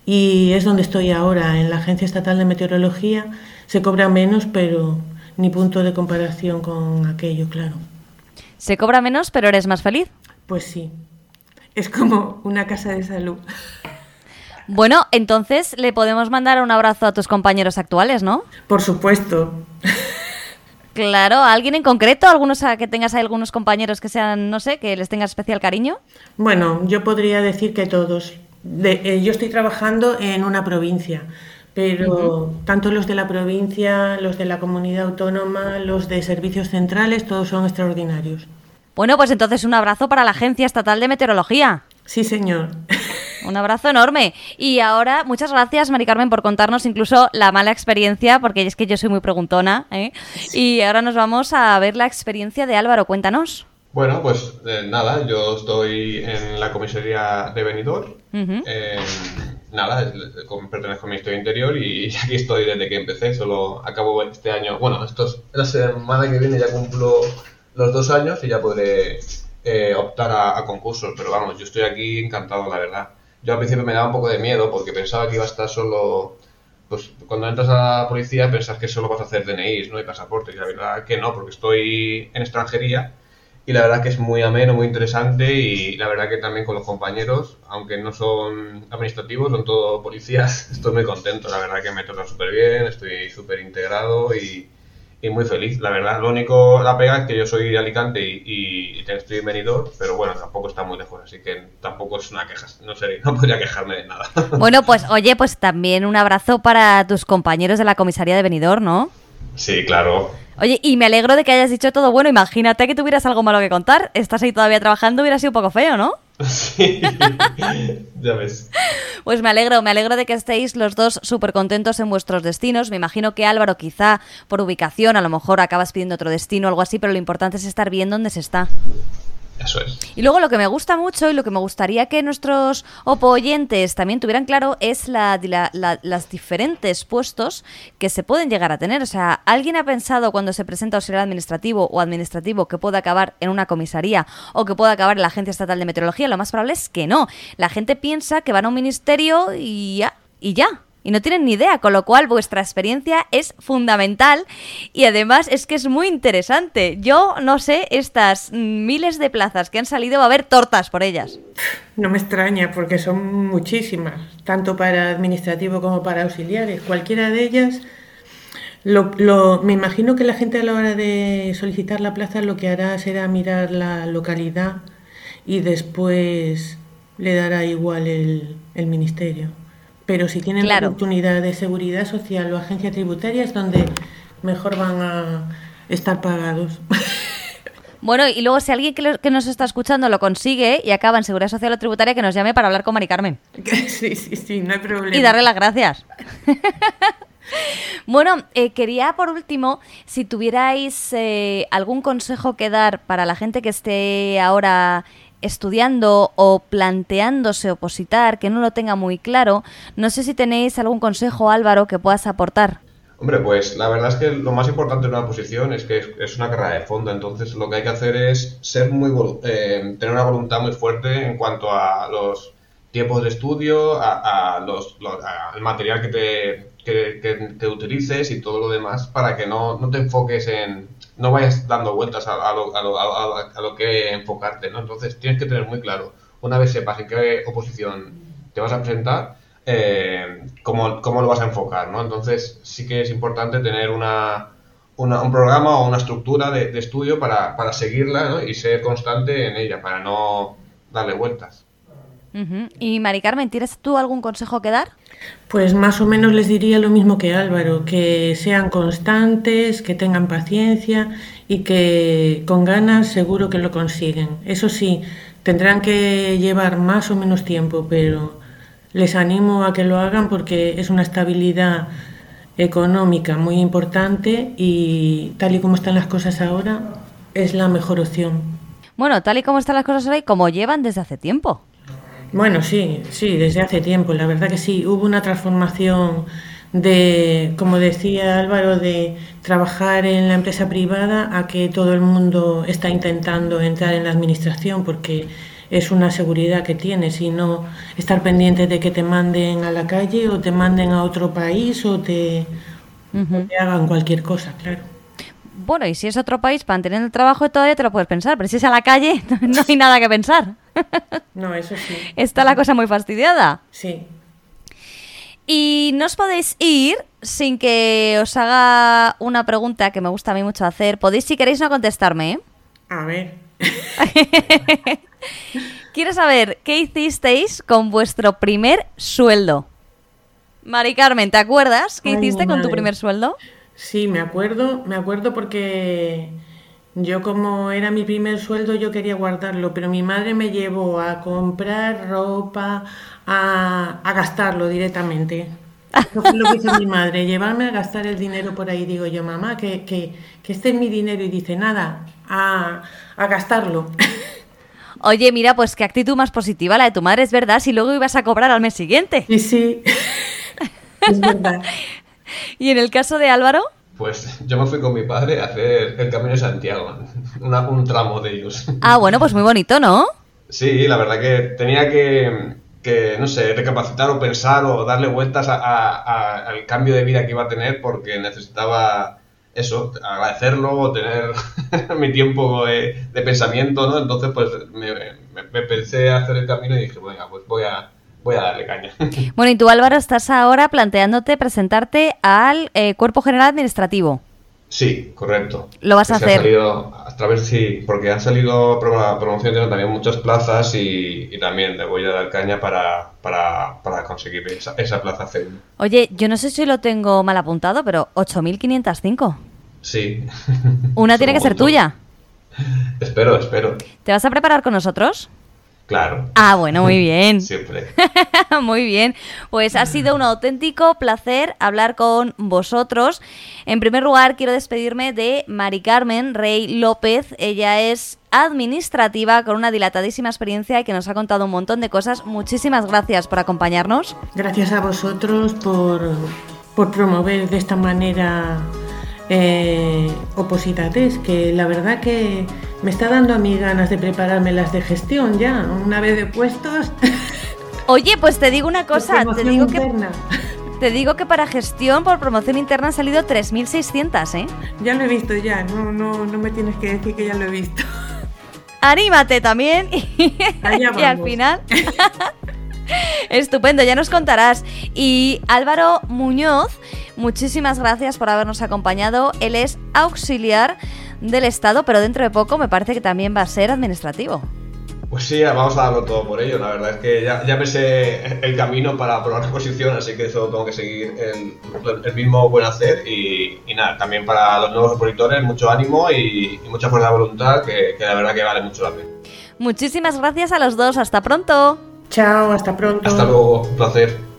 y es donde estoy ahora, en la Agencia Estatal de Meteorología. Se cobra menos, pero ni punto de comparación con aquello, claro. ¿Se cobra menos, pero eres más feliz? Pues sí. Es como una casa de salud. Bueno, entonces le podemos mandar un abrazo a tus compañeros actuales, ¿no? Por supuesto. Claro, ¿a alguien en concreto? ¿Algunos a que tengas algunos compañeros que sean, no sé, que les tengas especial cariño? Bueno, yo podría decir que todos. Eh, yo estoy trabajando en una provincia, pero tanto los de la provincia, los de la comunidad autónoma, los de servicios centrales, todos son extraordinarios. Bueno, pues entonces un abrazo para la Agencia Estatal de Meteorología. Sí, señor. Un abrazo enorme. Y ahora, muchas gracias, Mari Carmen, por contarnos incluso la mala experiencia, porque es que yo soy muy preguntona. ¿eh? Y ahora nos vamos a ver la experiencia de Álvaro. Cuéntanos. Bueno, pues eh, nada, yo estoy en la comisaría de Benidorm nada, pertenezco al Ministerio Interior y aquí estoy desde que empecé, solo acabo este año, bueno, estos, la semana que viene ya cumplo los dos años y ya podré eh, optar a, concursos, pero vamos, yo estoy aquí encantado, la verdad. Yo al principio me daba un poco de miedo porque pensaba que iba a estar solo, pues cuando entras a la policía pensás que solo vas a hacer DNIs, ¿no? Y pasaportes, y la verdad que no, porque estoy en extranjería y la verdad que es muy ameno, muy interesante y la verdad que también con los compañeros, aunque no son administrativos, son todos policías, estoy muy contento, la verdad que me tratan súper bien, estoy súper integrado y, muy feliz, la verdad. Lo único, la pega es que yo soy de Alicante y, estoy en Benidorm, pero bueno, tampoco está muy lejos, así que tampoco es una queja, no sé, no podría quejarme de nada. Bueno, pues oye, pues también un abrazo para tus compañeros de la comisaría de Benidorm, ¿no? Sí, claro. Oye, y me alegro de que hayas dicho todo bueno. Imagínate que tuvieras algo malo que contar. Estás ahí todavía trabajando, hubiera sido un poco feo, ¿no? Sí, ya ves. Pues me alegro, me alegro de que estéis los dos súper contentos en vuestros destinos. Me imagino que Álvaro, quizá por ubicación, a lo mejor acabas pidiendo otro destino o algo así, pero lo importante es estar bien donde se está. Y luego lo que me gusta mucho y lo que me gustaría que nuestros opoyentes también tuvieran claro es la, las diferentes puestos que se pueden llegar a tener. O sea, ¿alguien ha pensado cuando se presenta auxiliar administrativo o administrativo que pueda acabar en una comisaría o que pueda acabar en la Agencia Estatal de Meteorología? Lo más probable es que no. La gente piensa que van a un ministerio y ya. Y ya y no tienen ni idea, con lo cual vuestra experiencia es fundamental y además es que es muy interesante. Yo no sé, estas miles de plazas que han salido, va a haber tortas por ellas. No me extraña porque son muchísimas, tanto para administrativo como para auxiliares. Cualquiera de ellas, lo, me imagino que la gente a la hora de solicitar la plaza lo que hará será mirar la localidad y después le dará igual el, el ministerio pero si tienen la oportunidad de seguridad social o agencia tributaria es donde mejor van a estar pagados. Bueno, y luego si alguien que, nos está escuchando lo consigue y acaba en Seguridad Social o Tributaria, que nos llame para hablar con Mari Carmen. Sí, sí, sí, no hay problema. Y darle las gracias. bueno, eh, quería por último, si tuvierais eh, algún consejo que dar para la gente que esté ahora estudiando o planteándose opositar, que no lo tenga muy claro, no sé si tenéis algún consejo, Álvaro, que puedas aportar. Hombre, pues la verdad es que lo más importante en una posición es que es una carrera de fondo, entonces lo que hay que hacer es ser muy eh, tener una voluntad muy fuerte en cuanto a los tiempos de estudio, a, los, al material que te, que, utilices y todo lo demás para que no, no te enfoques en, no vayas dando vueltas a, lo, a, lo, que enfocarte, ¿no? Entonces tienes que tener muy claro, una vez sepas en qué oposición te vas a presentar, eh, cómo, lo vas a enfocar, ¿no? Entonces sí que es importante tener una, un programa o una estructura de, estudio para, seguirla y ser constante en ella, para no darle vueltas. Y Mari Carmen, ¿tienes tú algún consejo que dar? Pues más o menos les diría lo mismo que Álvaro, que sean constantes, que tengan paciencia y que con ganas seguro que lo consiguen. Eso sí, tendrán que llevar más o menos tiempo, pero les animo a que lo hagan porque es una estabilidad económica muy importante y tal y como están las cosas ahora, es la mejor opción. Bueno, tal y como están las cosas ahora y como llevan desde hace tiempo. Bueno, sí, sí, desde hace tiempo, la verdad que sí, hubo una transformación de, como decía Álvaro, de trabajar en la empresa privada a que todo el mundo está intentando entrar en la administración porque es una seguridad que tienes y no estar pendiente de que te manden a la calle o te manden a otro país o te, o te hagan cualquier cosa, claro. Bueno, y si es otro país, para mantener el trabajo todavía te lo puedes pensar, pero si es a la calle, no hay nada que pensar. No, eso sí. Está la cosa muy fastidiada. Sí. Y no os podéis ir sin que os haga una pregunta que me gusta a mí mucho hacer. Podéis, si queréis, no contestarme, ¿eh? A ver. Quiero saber qué hicisteis con vuestro primer sueldo. Mari Carmen, ¿te acuerdas qué Ay, hiciste con tu primer sueldo? Sí, me acuerdo, me acuerdo porque yo como era mi primer sueldo yo quería guardarlo, pero mi madre me llevó a comprar ropa, a, a gastarlo directamente. Eso fue lo que hizo mi madre, llevarme a gastar el dinero por ahí. Digo yo, mamá, que, que, que este es mi dinero. Y dice, nada, a, a gastarlo. Oye, mira, pues qué actitud más positiva la de tu madre, es verdad, si luego ibas a cobrar al mes siguiente. Y sí, es verdad. Y en el caso de Álvaro, Pues yo me fui con mi padre a hacer el Camino de Santiago, una- un tramo de ellos. ah, bueno, pues muy bonito, ¿no? Sí, la verdad que tenía que, que, no sé, recapacitar o pensar o darle vueltas a- a- a- al cambio de vida que iba a tener porque necesitaba eso, agradecerlo o tener mi tiempo de, de pensamiento, ¿no? Entonces, pues me, me, me pensé a hacer el camino y dije, venga, pues voy a, voy a darle caña. Bueno, y tú Álvaro estás ahora planteándote presentarte al eh, Cuerpo General Administrativo. Sí, correcto. Lo vas a Que hacer. Han salido a través, sí, porque han salido promoción también muchas plazas y, y también le voy a dar caña para, para, para conseguir esa, esa plaza C1. Oye, yo no sé si lo tengo mal apuntado, pero 8.505. Sí. Una tiene que ser tuya. Espero, espero. ¿Te vas a preparar con nosotros? Claro. Ah, bueno, muy bien. Siempre. Muy bien, pues ha sido un auténtico placer hablar con vosotros. En primer lugar, quiero despedirme de Mari Carmen Rey López. Ella es administrativa con una dilatadísima experiencia y que nos ha contado un montón de cosas. Muchísimas gracias por acompañarnos. Gracias a vosotros por, por promover de esta manera eh, opositades, que la verdad que me está dando a mí ganas de prepararme las de gestión ya, una vez de puestos. Oye, pues te digo una cosa, te digo que te digo que para gestión por promoción interna han salido 3600, ¿eh? Ya lo he visto ya, no, no, no me tienes que decir que ya lo he visto. Anímate también y, al final Estupendo, ya nos contarás. Y Álvaro Muñoz, muchísimas gracias por habernos acompañado. Él es auxiliar del Estado, pero dentro de poco me parece que también va a ser administrativo. Pues sí, vamos a darlo todo por ello. La verdad es que ya, ya me sé el camino para aprobar la posición, así que solo tengo que seguir el, el mismo buen hacer. Y, y nada, también para los nuevos opositores, mucho ánimo y, y mucha fuerza de voluntad, que, que la verdad que vale mucho la pena. Muchísimas gracias a los dos, hasta pronto. Chao, hasta pronto. Hasta luego, un placer.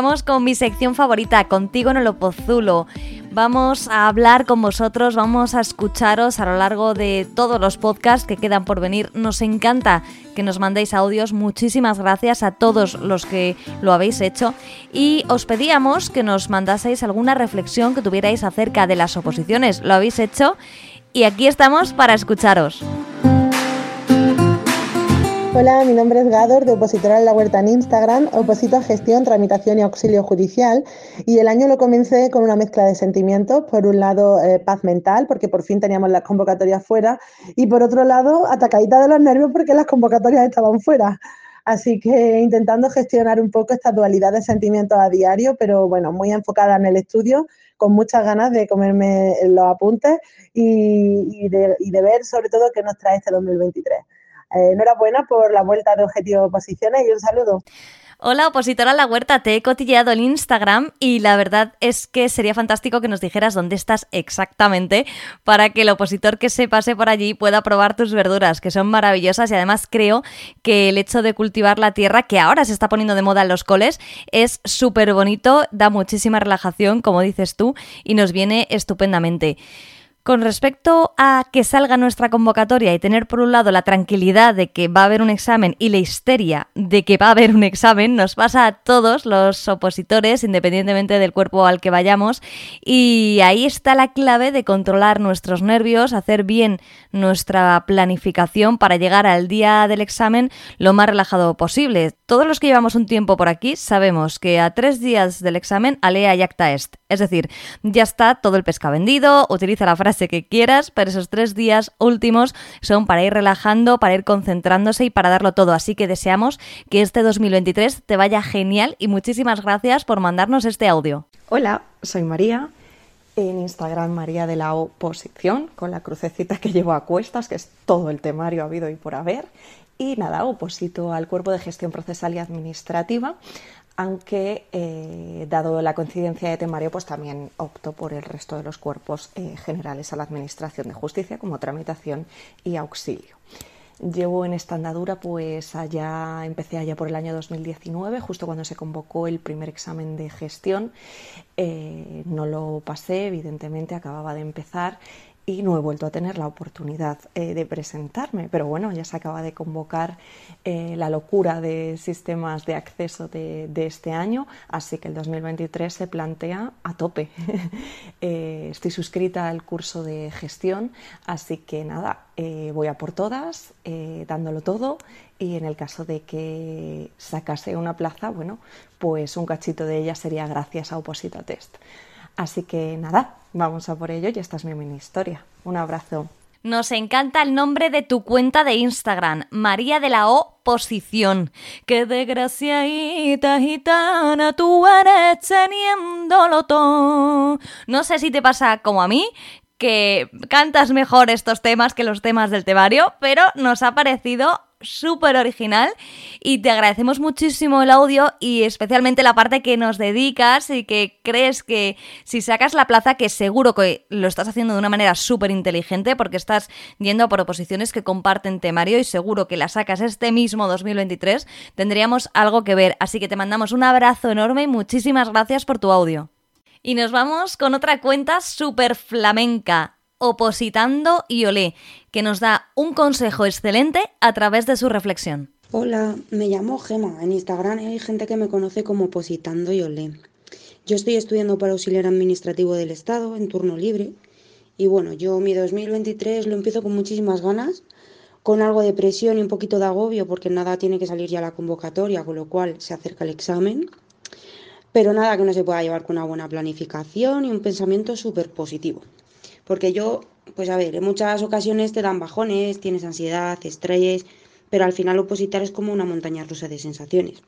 Vamos con mi sección favorita, contigo en el Opozulo. Vamos a hablar con vosotros, vamos a escucharos a lo largo de todos los podcasts que quedan por venir. Nos encanta que nos mandéis audios. Muchísimas gracias a todos los que lo habéis hecho. Y os pedíamos que nos mandaseis alguna reflexión que tuvierais acerca de las oposiciones. Lo habéis hecho y aquí estamos para escucharos. Hola, mi nombre es Gador, de Opositora en la Huerta en Instagram. Oposito a gestión, tramitación y auxilio judicial. Y el año lo comencé con una mezcla de sentimientos. Por un lado, eh, paz mental, porque por fin teníamos las convocatorias fuera. Y por otro lado, atacadita de los nervios, porque las convocatorias estaban fuera. Así que intentando gestionar un poco esta dualidad de sentimientos a diario, pero bueno, muy enfocada en el estudio, con muchas ganas de comerme los apuntes y, de, y de ver sobre todo qué nos trae este 2023. Eh, enhorabuena por la vuelta de Objetivo Oposiciones y un saludo. Hola, opositora La Huerta, te he cotilleado el Instagram y la verdad es que sería fantástico que nos dijeras dónde estás exactamente para que el opositor que se pase por allí pueda probar tus verduras, que son maravillosas y además creo que el hecho de cultivar la tierra, que ahora se está poniendo de moda en los coles, es súper bonito, da muchísima relajación, como dices tú, y nos viene estupendamente. Con respecto a que salga nuestra convocatoria y tener por un lado la tranquilidad de que va a haber un examen y la histeria de que va a haber un examen, nos pasa a todos los opositores, independientemente del cuerpo al que vayamos, y ahí está la clave de controlar nuestros nervios, hacer bien nuestra planificación para llegar al día del examen lo más relajado posible. Todos los que llevamos un tiempo por aquí sabemos que a tres días del examen alea yacta est, es decir, ya está todo el pescado vendido, utiliza la frase que quieras, pero esos tres días últimos son para ir relajando, para ir concentrándose y para darlo todo. Así que deseamos que este 2023 te vaya genial y muchísimas gracias por mandarnos este audio. Hola, soy María. En Instagram María de la Oposición, con la crucecita que llevo a cuestas, que es todo el temario habido y por haber. Y nada, oposito al Cuerpo de Gestión Procesal y Administrativa, aunque eh, dado la coincidencia de temario, pues también opto por el resto de los cuerpos eh, generales a la Administración de Justicia como tramitación y auxilio. Llevo en esta andadura, pues allá empecé allá por el año 2019, justo cuando se convocó el primer examen de gestión. Eh, no lo pasé, evidentemente, acababa de empezar y no he vuelto a tener la oportunidad eh, de presentarme, pero bueno, ya se acaba de convocar eh, la locura de sistemas de acceso de, este año, así que el 2023 se plantea a tope. Eh, estoy suscrita al curso de gestión, así que nada, voy a por todas, dándolo todo y en el caso de que sacase una plaza, bueno, pues un cachito de ella sería gracias a Oposita Test. Así que nada, vamos a por ello y esta es mi mini historia. Un abrazo. Nos encanta el nombre de tu cuenta de Instagram, María de la O Posición. Qué desgraciadita gitana, tú eres teniéndolo todo. No sé si te pasa como a mí, que cantas mejor estos temas que los temas del temario, pero nos ha parecido súper original y te agradecemos muchísimo el audio y especialmente la parte que nos dedicas y que crees que si sacas la plaza, que seguro que lo estás haciendo de una manera súper inteligente porque estás yendo a proposiciones que comparten temario y seguro que la sacas este mismo 2023, tendríamos algo que ver. Así que te mandamos un abrazo enorme y muchísimas gracias por tu audio. Y nos vamos con otra cuenta súper flamenca, Opositando y Olé, que nos da un consejo excelente a través de su reflexión. Hola, me llamo Gema. En Instagram hay gente que me conoce como Opositando y Olé. Yo estoy estudiando para auxiliar administrativo del Estado en turno libre. Y bueno, yo mi 2023 lo empiezo con muchísimas ganas, con algo de presión y un poquito de agobio porque nada tiene que salir ya la convocatoria, con lo cual se acerca el examen. Pero nada que no se pueda llevar con una buena planificación y un pensamiento súper positivo. Porque yo, pues a ver, en muchas ocasiones te dan bajones, tienes ansiedad, estrés, pero al final opositar es como una montaña rusa de sensaciones.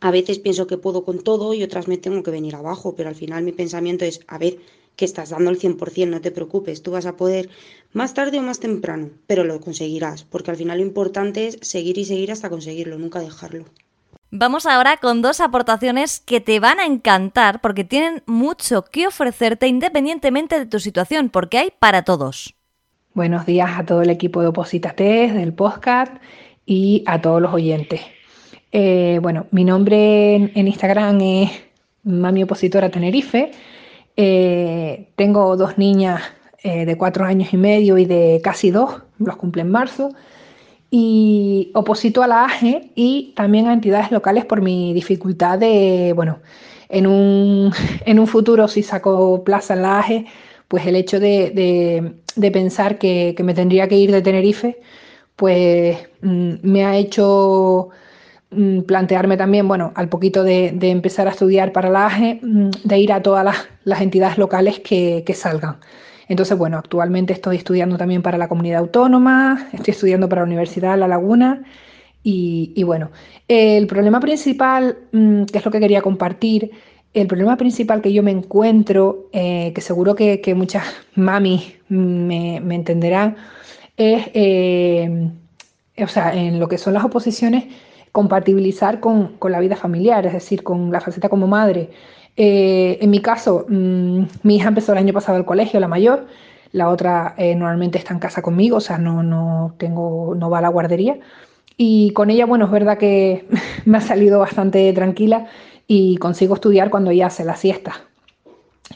A veces pienso que puedo con todo y otras me tengo que venir abajo, pero al final mi pensamiento es, a ver, que estás dando el 100%, no te preocupes, tú vas a poder más tarde o más temprano, pero lo conseguirás, porque al final lo importante es seguir y seguir hasta conseguirlo, nunca dejarlo. Vamos ahora con dos aportaciones que te van a encantar porque tienen mucho que ofrecerte independientemente de tu situación, porque hay para todos. Buenos días a todo el equipo de Opositates del podcast y a todos los oyentes. Eh, bueno, mi nombre en, Instagram es Mami Opositora Tenerife. Eh, tengo dos niñas eh, de cuatro años y medio y de casi dos, los cumple en marzo y oposito a la AGE y también a entidades locales por mi dificultad de, bueno, en un, en un futuro si saco plaza en la AGE, pues el hecho de, de, pensar que, que, me tendría que ir de Tenerife, pues mm, me ha hecho mm, plantearme también, bueno, al poquito de, empezar a estudiar para la AGE, mm, de ir a todas las, entidades locales que, salgan. Entonces, bueno, actualmente estoy estudiando también para la comunidad autónoma, estoy estudiando para la Universidad de La Laguna y, bueno, el problema principal, que es lo que quería compartir, el problema principal que yo me encuentro, eh, que seguro que, muchas mami me, entenderán, es, eh, o sea, en lo que son las oposiciones, compatibilizar con, la vida familiar, es decir, con la faceta como madre. Eh, en mi caso, mm, mi hija empezó el año pasado el colegio, la mayor, la otra normalmente está en casa conmigo, o sea, no, no, tengo, no va a la guardería. Y con ella, bueno, es verdad que me ha salido bastante tranquila y consigo estudiar cuando ella hace la siesta.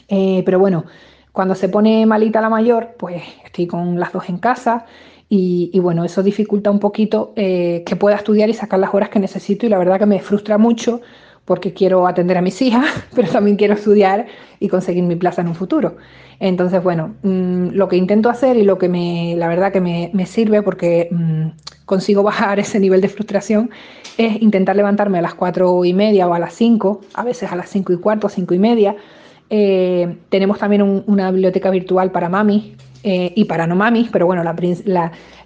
Eh, pero bueno, cuando se pone malita la mayor, pues estoy con las dos en casa y, bueno, eso dificulta un poquito eh, que pueda estudiar y sacar las horas que necesito y la verdad que me frustra mucho porque quiero atender a mis hijas, pero también quiero estudiar y conseguir mi plaza en un futuro. Entonces, bueno, mm, lo que intento hacer y lo que me, la verdad que me, sirve porque mm, consigo bajar ese nivel de frustración es intentar levantarme a las cuatro y media o a las cinco, a veces a las cinco y cuarto, cinco y media. Eh, tenemos también una biblioteca virtual para mami eh, y para no mami, pero bueno,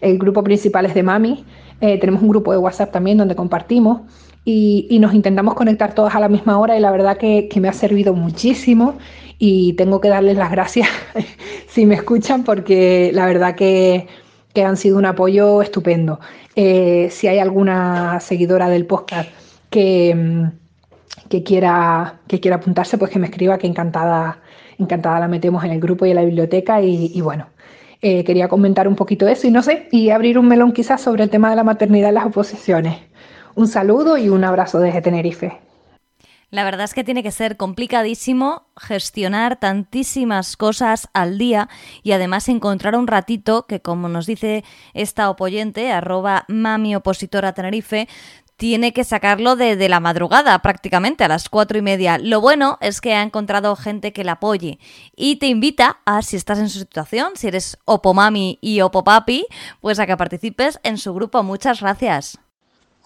el grupo principal es de mami. Eh, tenemos un grupo de WhatsApp también donde compartimos y, nos intentamos conectar todas a la misma hora y la verdad que, que me ha servido muchísimo y tengo que darles las gracias si me escuchan porque la verdad que, han sido un apoyo estupendo. Eh, si hay alguna seguidora del podcast que, mm, que, quiera, que quiera apuntarse, pues que me escriba, que encantada, encantada la metemos en el grupo y en la biblioteca y, bueno. Eh, quería comentar un poquito eso y no sé, y abrir un melón quizás sobre el tema de la maternidad en las oposiciones. Un saludo y un abrazo desde Tenerife. La verdad es que tiene que ser complicadísimo gestionar tantísimas cosas al día y además encontrar un ratito que, como nos dice esta opoyente, arroba mami opositora Tenerife, tiene que sacarlo de, la madrugada, prácticamente a las cuatro y media. Lo bueno es que ha encontrado gente que la apoye y te invita a, si estás en su situación, si eres opomami y opopapi, pues a que participes en su grupo. Muchas gracias.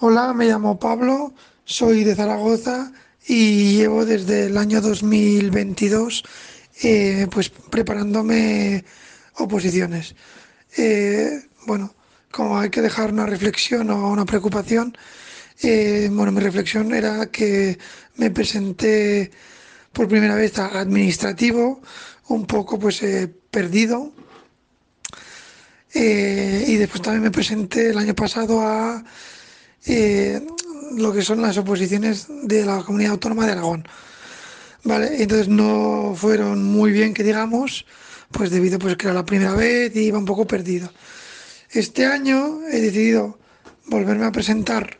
Hola, me llamo Pablo, soy de Zaragoza y llevo desde el año 2022 eh, pues preparándome oposiciones. Eh, bueno, como hay que dejar una reflexión o una preocupación, eh, bueno, mi reflexión era que me presenté por primera vez a administrativo, un poco pues perdido. y después también me presenté el año pasado a lo que son las oposiciones de la comunidad autónoma de Aragón. Vale, entonces no fueron muy bien que digamos, pues debido pues que era la primera vez y iba un poco perdido. Este año he decidido volverme a presentar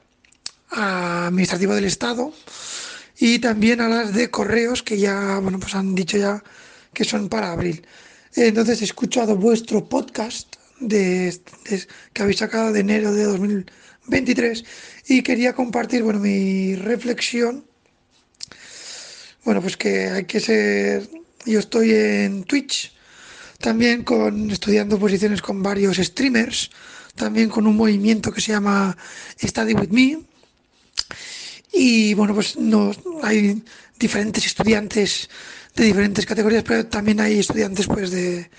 a Administrativo del Estado y también a las de correos que ya, bueno, pues han dicho ya que son para abril. Entonces he escuchado vuestro podcast de, que habéis sacado de enero de 2023 y quería compartir bueno, mi reflexión. Bueno, pues que hay que ser. Yo estoy en Twitch, también con estudiando posiciones con varios streamers, también con un movimiento que se llama Study with Me. Y bueno, pues no, hay diferentes estudiantes de diferentes categorías, pero también hay estudiantes pues de,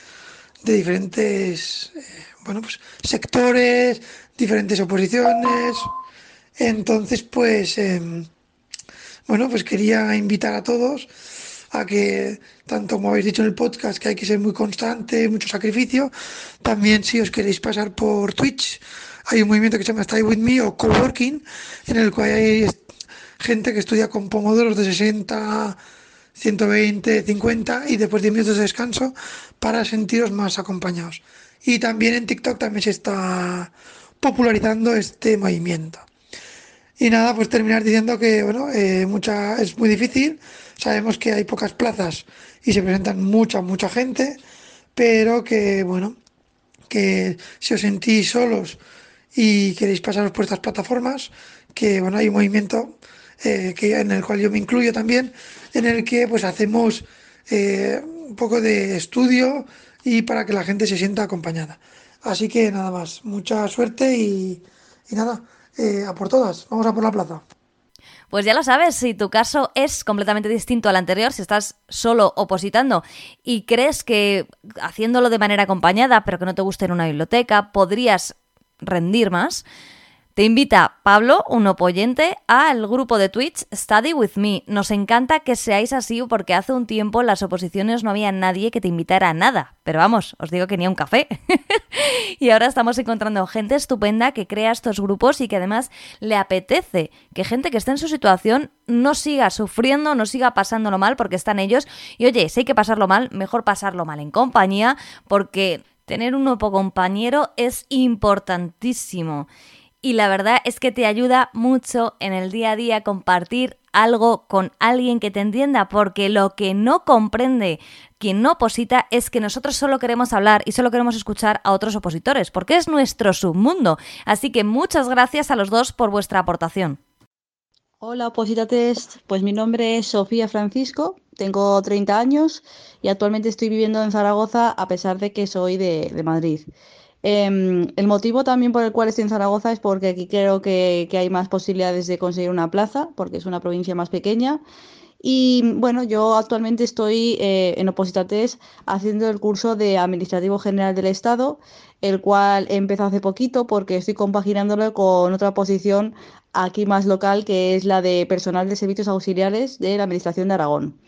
de diferentes eh, bueno, pues sectores, diferentes oposiciones. Entonces, pues, em, bueno, pues quería invitar a todos a que, tanto como habéis dicho en el podcast, que hay que ser muy constante, mucho sacrificio, también si os queréis pasar por Twitch, hay un movimiento que se llama Stay With Me o Coworking, en el cual hay gente que estudia con pomodoros de 60, 120, 50 y después 10 minutos de descanso para sentiros más acompañados. Y también en TikTok también se está popularizando este movimiento. Y nada, pues terminar diciendo que bueno, eh, mucha, es muy difícil, sabemos que hay pocas plazas y se presentan mucha, mucha gente, pero que bueno, que si os sentís solos y queréis pasaros por estas plataformas, que bueno, hay un movimiento eh, que, en el cual yo me incluyo también, en el que pues hacemos eh, un poco de estudio y para que la gente se sienta acompañada. Así que nada más, mucha suerte y nada, eh, a por todas, vamos a por la plaza. Pues ya lo sabes, si tu caso es completamente distinto al anterior, si estás solo opositando y crees que haciéndolo de manera acompañada, pero que no te guste en una biblioteca, podrías rendir más, te invita Pablo, un opoyente, al grupo de Twitch Study With Me. Nos encanta que seáis así porque hace un tiempo en las oposiciones no había nadie que te invitara a nada. Pero vamos, os digo que ni a un café. y ahora estamos encontrando gente estupenda que crea estos grupos y que además le apetece que gente que esté en su situación no siga sufriendo, no siga pasándolo mal porque están ellos. Y oye, si hay que pasarlo mal, mejor pasarlo mal en compañía porque tener un opo compañero es importantísimo y la verdad es que te ayuda mucho en el día a día compartir algo con alguien que te entienda, porque lo que no comprende quien no oposita es que nosotros solo queremos hablar y solo queremos escuchar a otros opositores, porque es nuestro submundo. Así que muchas gracias a los dos por vuestra aportación. Hola, opositates. Pues mi nombre es Sofía Francisco, tengo 30 años y actualmente estoy viviendo en Zaragoza a pesar de que soy de, de Madrid. Em, el motivo también por el cual estoy en Zaragoza es porque aquí creo que, hay más posibilidades de conseguir una plaza, porque es una provincia más pequeña. Y bueno, yo actualmente estoy eh, en Opositates haciendo el curso de Administrativo General del Estado, el cual he empezado hace poquito porque estoy compaginándolo con otra posición aquí más local, que es la de personal de servicios auxiliares de la Administración de Aragón.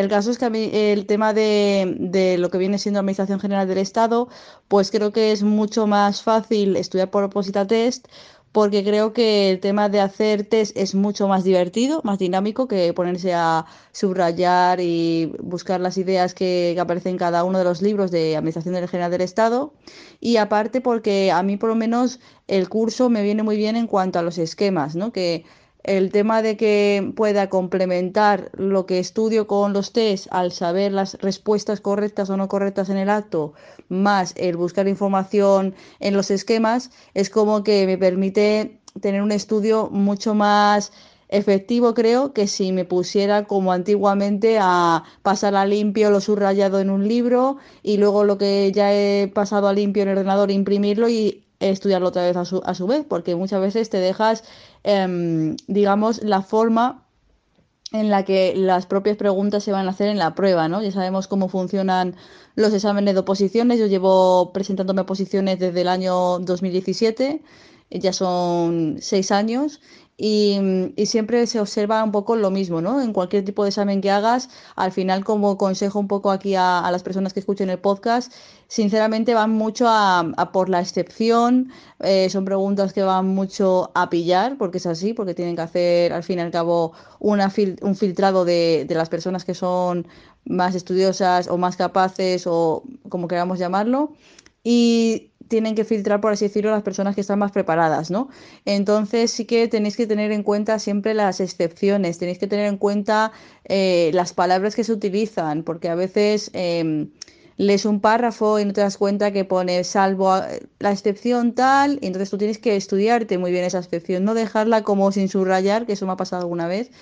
El caso es que a el tema de, lo que viene siendo Administración General del Estado, pues creo que es mucho más fácil estudiar por oposita test porque creo que el tema de hacer test es mucho más divertido, más dinámico que ponerse a subrayar y buscar las ideas que, que aparecen en cada uno de los libros de Administración General del Estado. Y aparte porque a mí por lo menos el curso me viene muy bien en cuanto a los esquemas, ¿no? Que el tema de que pueda complementar lo que estudio con los test al saber las respuestas correctas o no correctas en el acto, más el buscar información en los esquemas, es como que me permite tener un estudio mucho más efectivo creo que si me pusiera como antiguamente a pasar a limpio lo subrayado en un libro y luego lo que ya he pasado a limpio en el ordenador imprimirlo y estudiarlo otra vez a su, a su vez, porque muchas veces te dejas, em, digamos, la forma en la que las propias preguntas se van a hacer en la prueba, ¿no? Ya sabemos cómo funcionan los exámenes de oposiciones. Yo llevo presentándome oposiciones desde el año 2017, ya son seis años, y, siempre se observa un poco lo mismo, ¿no? En cualquier tipo de examen que hagas, al final como consejo un poco aquí a, las personas que escuchen el podcast, sinceramente van mucho a, por la excepción, eh, son preguntas que van mucho a pillar, porque es así, porque tienen que hacer al fin y al cabo una un filtrado de las personas que son más estudiosas o más capaces o como queramos llamarlo. Y tienen que filtrar, por así decirlo, las personas que están más preparadas, ¿no? Entonces sí que tenéis que tener en cuenta siempre las excepciones, tenéis que tener en cuenta eh, las palabras que se utilizan, porque a veces em, lees un párrafo y no te das cuenta que pone salvo la excepción tal, y entonces tú tienes que estudiarte muy bien esa excepción, no dejarla como sin subrayar, que eso me ha pasado alguna vez.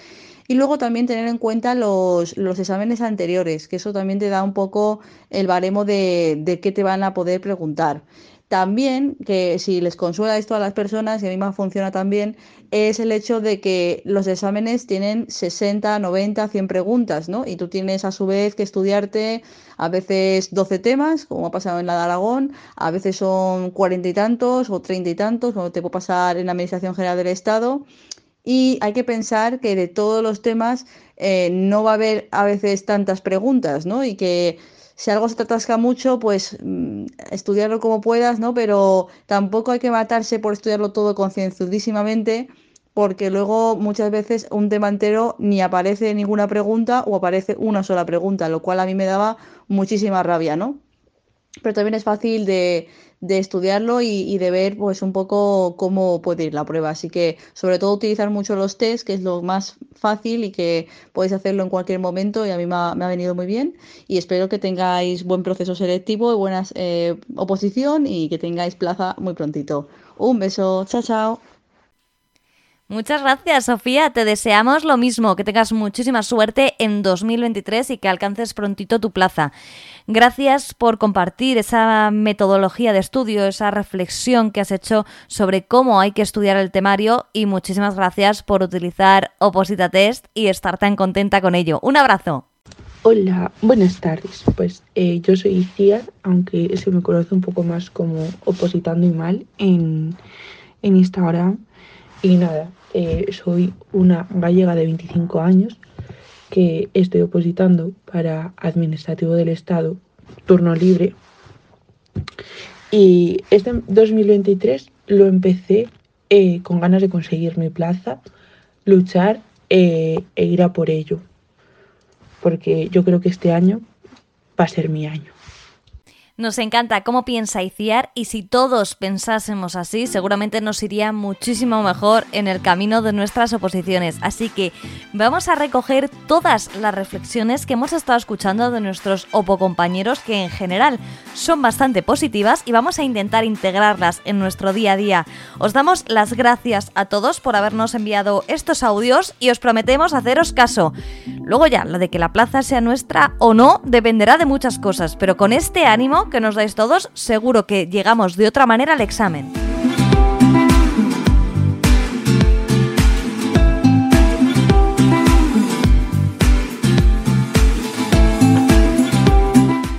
Y luego también tener en cuenta los, los exámenes anteriores, que eso también te da un poco el baremo de, de qué te van a poder preguntar. También, que si les consuela esto a las personas, y a mí me funciona también, es el hecho de que los exámenes tienen 60, 90, 100 preguntas, ¿no? Y tú tienes a su vez que estudiarte a veces 12 temas, como ha pasado en la de Aragón, a veces son 40 y tantos o 30 y tantos, como te puede pasar en la Administración General del Estado. Y hay que pensar que de todos los temas eh, no va a haber a veces tantas preguntas, ¿no? Y que si algo se te atasca mucho, pues mm, estudiarlo como puedas, ¿no? Pero tampoco hay que matarse por estudiarlo todo concienzudísimamente, porque luego muchas veces un tema entero ni aparece ninguna pregunta o aparece una sola pregunta, lo cual a mí me daba muchísima rabia, ¿no? Pero también es fácil de, de estudiarlo y, de ver pues un poco cómo puede ir la prueba. Así que sobre todo utilizar mucho los test, que es lo más fácil y que podéis hacerlo en cualquier momento y a mí me ha, venido muy bien y espero que tengáis buen proceso selectivo y buena eh, oposición y que tengáis plaza muy prontito. Un beso, chao, chao. Muchas gracias, Sofía. Te deseamos lo mismo, que tengas muchísima suerte en 2023 y que alcances prontito tu plaza. Gracias por compartir esa metodología de estudio, esa reflexión que has hecho sobre cómo hay que estudiar el temario y muchísimas gracias por utilizar Oposita Test y estar tan contenta con ello. Un abrazo. Hola, buenas tardes. Pues eh, yo soy Ciar, aunque se me conoce un poco más como Opositando y Mal en, en Instagram. Y nada, eh, soy una gallega de 25 años que estoy opositando para administrativo del Estado, turno libre. Y este 2023 lo empecé eh, con ganas de conseguir mi plaza, luchar e ir a por ello. Porque yo creo que este año va a ser mi año. Nos encanta cómo piensa Iciar y si todos pensásemos así, seguramente nos iría muchísimo mejor en el camino de nuestras oposiciones. Así que vamos a recoger todas las reflexiones que hemos estado escuchando de nuestros opo compañeros que en general son bastante positivas y vamos a intentar integrarlas en nuestro día a día. Os damos las gracias a todos por habernos enviado estos audios y os prometemos haceros caso. Luego ya, lo de que la plaza sea nuestra o no dependerá de muchas cosas, pero con este ánimo que nos dais todos, seguro que llegamos de otra manera al examen.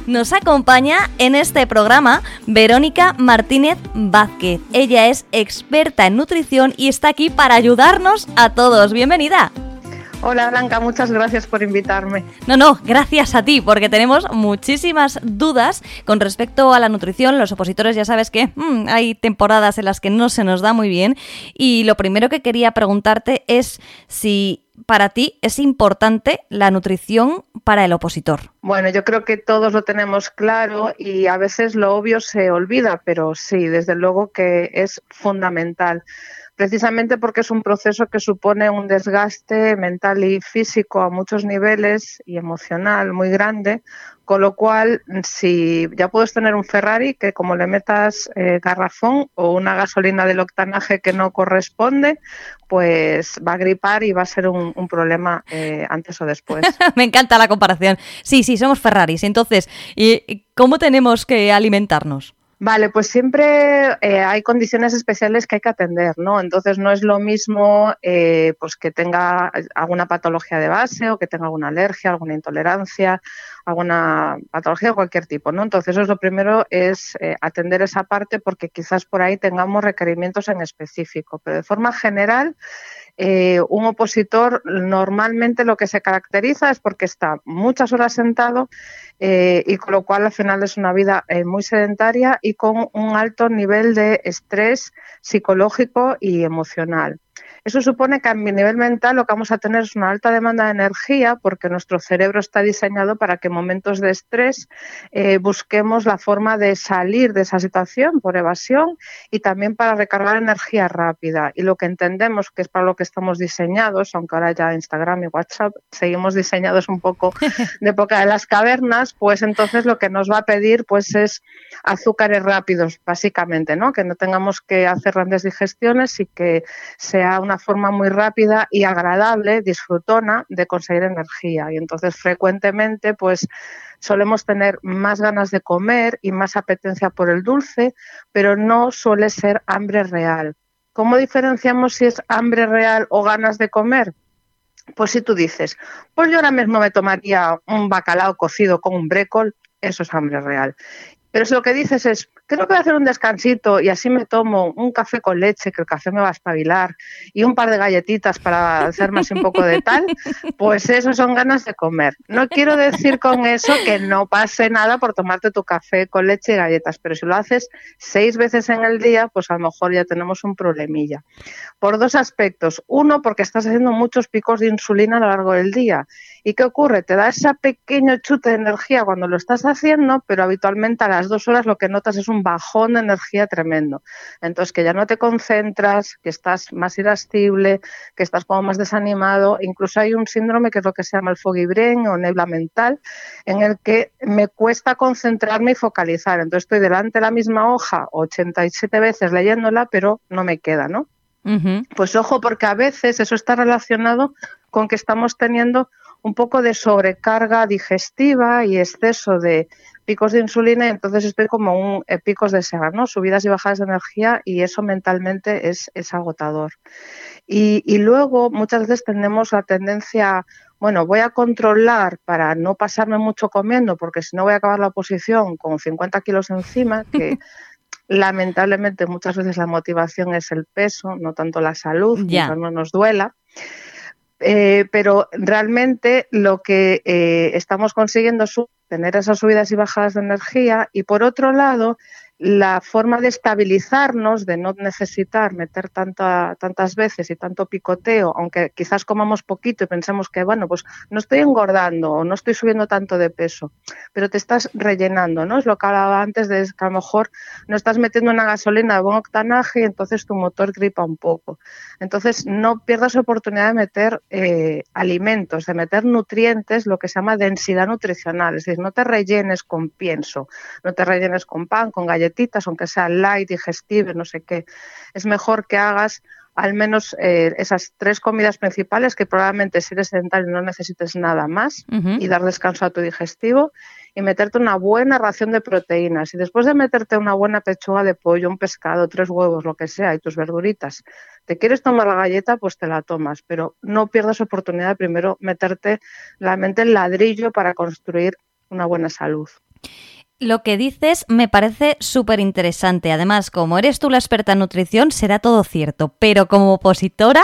Nos acompaña en este programa Verónica Martínez Vázquez. Ella es experta en nutrición y está aquí para ayudarnos a todos. Bienvenida. Hola Blanca, muchas gracias por invitarme. No, no, gracias a ti, porque tenemos muchísimas dudas con respecto a la nutrición. Los opositores ya sabes que mm, hay temporadas en las que no se nos da muy bien. Y lo primero que quería preguntarte es si para ti es importante la nutrición para el opositor. Bueno, yo creo que todos lo tenemos claro y a veces lo obvio se olvida, pero sí, desde luego que es fundamental precisamente porque es un proceso que supone un desgaste mental y físico a muchos niveles y emocional muy grande, con lo cual si ya puedes tener un Ferrari que como le metas eh, garrafón o una gasolina del octanaje que no corresponde, pues va a gripar y va a ser un, problema eh, antes o después. Me encanta la comparación. Sí, sí, somos Ferraris. Entonces, ¿y cómo tenemos que alimentarnos? Vale, pues siempre eh, hay condiciones especiales que hay que atender, ¿no? Entonces no es lo mismo eh, pues que tenga alguna patología de base o que tenga alguna alergia, alguna intolerancia, alguna patología de cualquier tipo, ¿no? Entonces eso es lo primero es eh, atender esa parte porque quizás por ahí tengamos requerimientos en específico, pero de forma general eh, un opositor normalmente lo que se caracteriza es porque está muchas horas sentado eh, y con lo cual al final es una vida eh, muy sedentaria y con un alto nivel de estrés psicológico y emocional. Eso supone que a nivel mental lo que vamos a tener es una alta demanda de energía porque nuestro cerebro está diseñado para que en momentos de estrés eh, busquemos la forma de salir de esa situación por evasión y también para recargar energía rápida. Y lo que entendemos que es para lo que estamos diseñados, aunque ahora ya Instagram y WhatsApp seguimos diseñados un poco de época de las cavernas, pues entonces lo que nos va a pedir pues es azúcares rápidos, básicamente, ¿no? Que no tengamos que hacer grandes digestiones y que sea una forma muy rápida y agradable, disfrutona, de conseguir energía. Y entonces frecuentemente, pues solemos tener más ganas de comer y más apetencia por el dulce, pero no suele ser hambre real. ¿Cómo diferenciamos si es hambre real o ganas de comer? Pues si tú dices, pues yo ahora mismo me tomaría un bacalao cocido con un brécol, eso es hambre real. Pero si lo que dices es, creo que voy a hacer un descansito y así me tomo un café con leche, que el café me va a espabilar, y un par de galletitas para hacerme así un poco de tal, pues eso son ganas de comer. No quiero decir con eso que no pase nada por tomarte tu café con leche y galletas, pero si lo haces seis veces en el día, pues a lo mejor ya tenemos un problemilla. Por dos aspectos. Uno, porque estás haciendo muchos picos de insulina a lo largo del día. ¿Y qué ocurre? Te da ese pequeño chute de energía cuando lo estás haciendo, pero habitualmente a las dos horas lo que notas es un bajón de energía tremendo. Entonces, que ya no te concentras, que estás más irascible, que estás como más desanimado. Incluso hay un síndrome que es lo que se llama el foggy brain o nebla mental, en el que me cuesta concentrarme y focalizar. Entonces, estoy delante de la misma hoja 87 veces leyéndola, pero no me queda, ¿no? Pues ojo, porque a veces eso está relacionado con que estamos teniendo un poco de sobrecarga digestiva y exceso de picos de insulina y entonces estoy como un eh, picos de sega, ¿no? Subidas y bajadas de energía y eso mentalmente es, es agotador. Y, y, luego muchas veces tenemos la tendencia, bueno, voy a controlar para no pasarme mucho comiendo porque si no voy a acabar la oposición con 50 kilos encima, que lamentablemente muchas veces la motivación es el peso, no tanto la salud, Ya. no nos duela. Eh, pero realmente lo que eh, estamos consiguiendo es tener esas subidas y bajadas de energía y por otro lado la forma de estabilizarnos, de no necesitar meter tanta, tantas veces y tanto picoteo, aunque quizás comamos poquito y pensemos que, bueno, pues no estoy engordando o no estoy subiendo tanto de peso, pero te estás rellenando, ¿no? Es lo que hablaba antes de que a lo mejor no estás metiendo una gasolina de buen octanaje y entonces tu motor gripa un poco. Entonces, no pierdas oportunidad de meter eh, alimentos, de meter nutrientes, lo que se llama densidad nutricional, es decir, no te rellenes con pienso, no te rellenes con pan, con galletas aunque sea light, digestible, no sé qué. Es mejor que hagas al menos eh, esas tres comidas principales que probablemente si eres sedentario no necesites nada más Uh -huh. y dar descanso a tu digestivo y meterte una buena ración de proteínas. Y después de meterte una buena pechuga de pollo, un pescado, tres huevos, lo que sea, y tus verduritas, te quieres tomar la galleta, pues te la tomas, pero no pierdas oportunidad de primero meterte la mente en ladrillo para construir una buena salud. Lo que dices me parece súper interesante. Además, como eres tú la experta en nutrición, será todo cierto. Pero como opositora,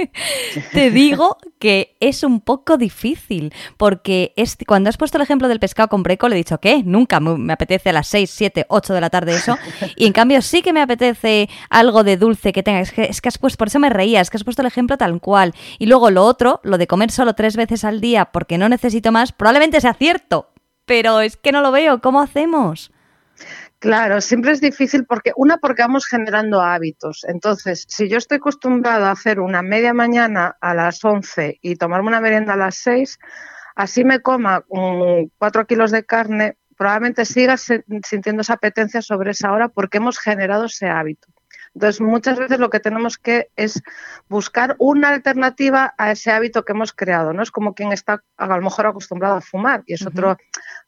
te digo que es un poco difícil. Porque cuando has puesto el ejemplo del pescado con breco, le he dicho que nunca me apetece a las 6, 7, 8 de la tarde eso. Y en cambio sí que me apetece algo de dulce que tenga. Es que, es que has puesto, por eso me reía, es que has puesto el ejemplo tal cual. Y luego lo otro, lo de comer solo tres veces al día porque no necesito más, probablemente sea cierto pero es que no lo veo. ¿Cómo hacemos? Claro, siempre es difícil porque, una, porque vamos generando hábitos. Entonces, si yo estoy acostumbrado a hacer una media mañana a las 11 y tomarme una merienda a las 6, así me coma um, 4 kilos de carne, probablemente siga sintiendo esa apetencia sobre esa hora porque hemos generado ese hábito. Entonces, muchas veces lo que tenemos que es buscar una alternativa a ese hábito que hemos creado, ¿no? Es como quien está a lo mejor acostumbrado a fumar y es uh -huh. otro,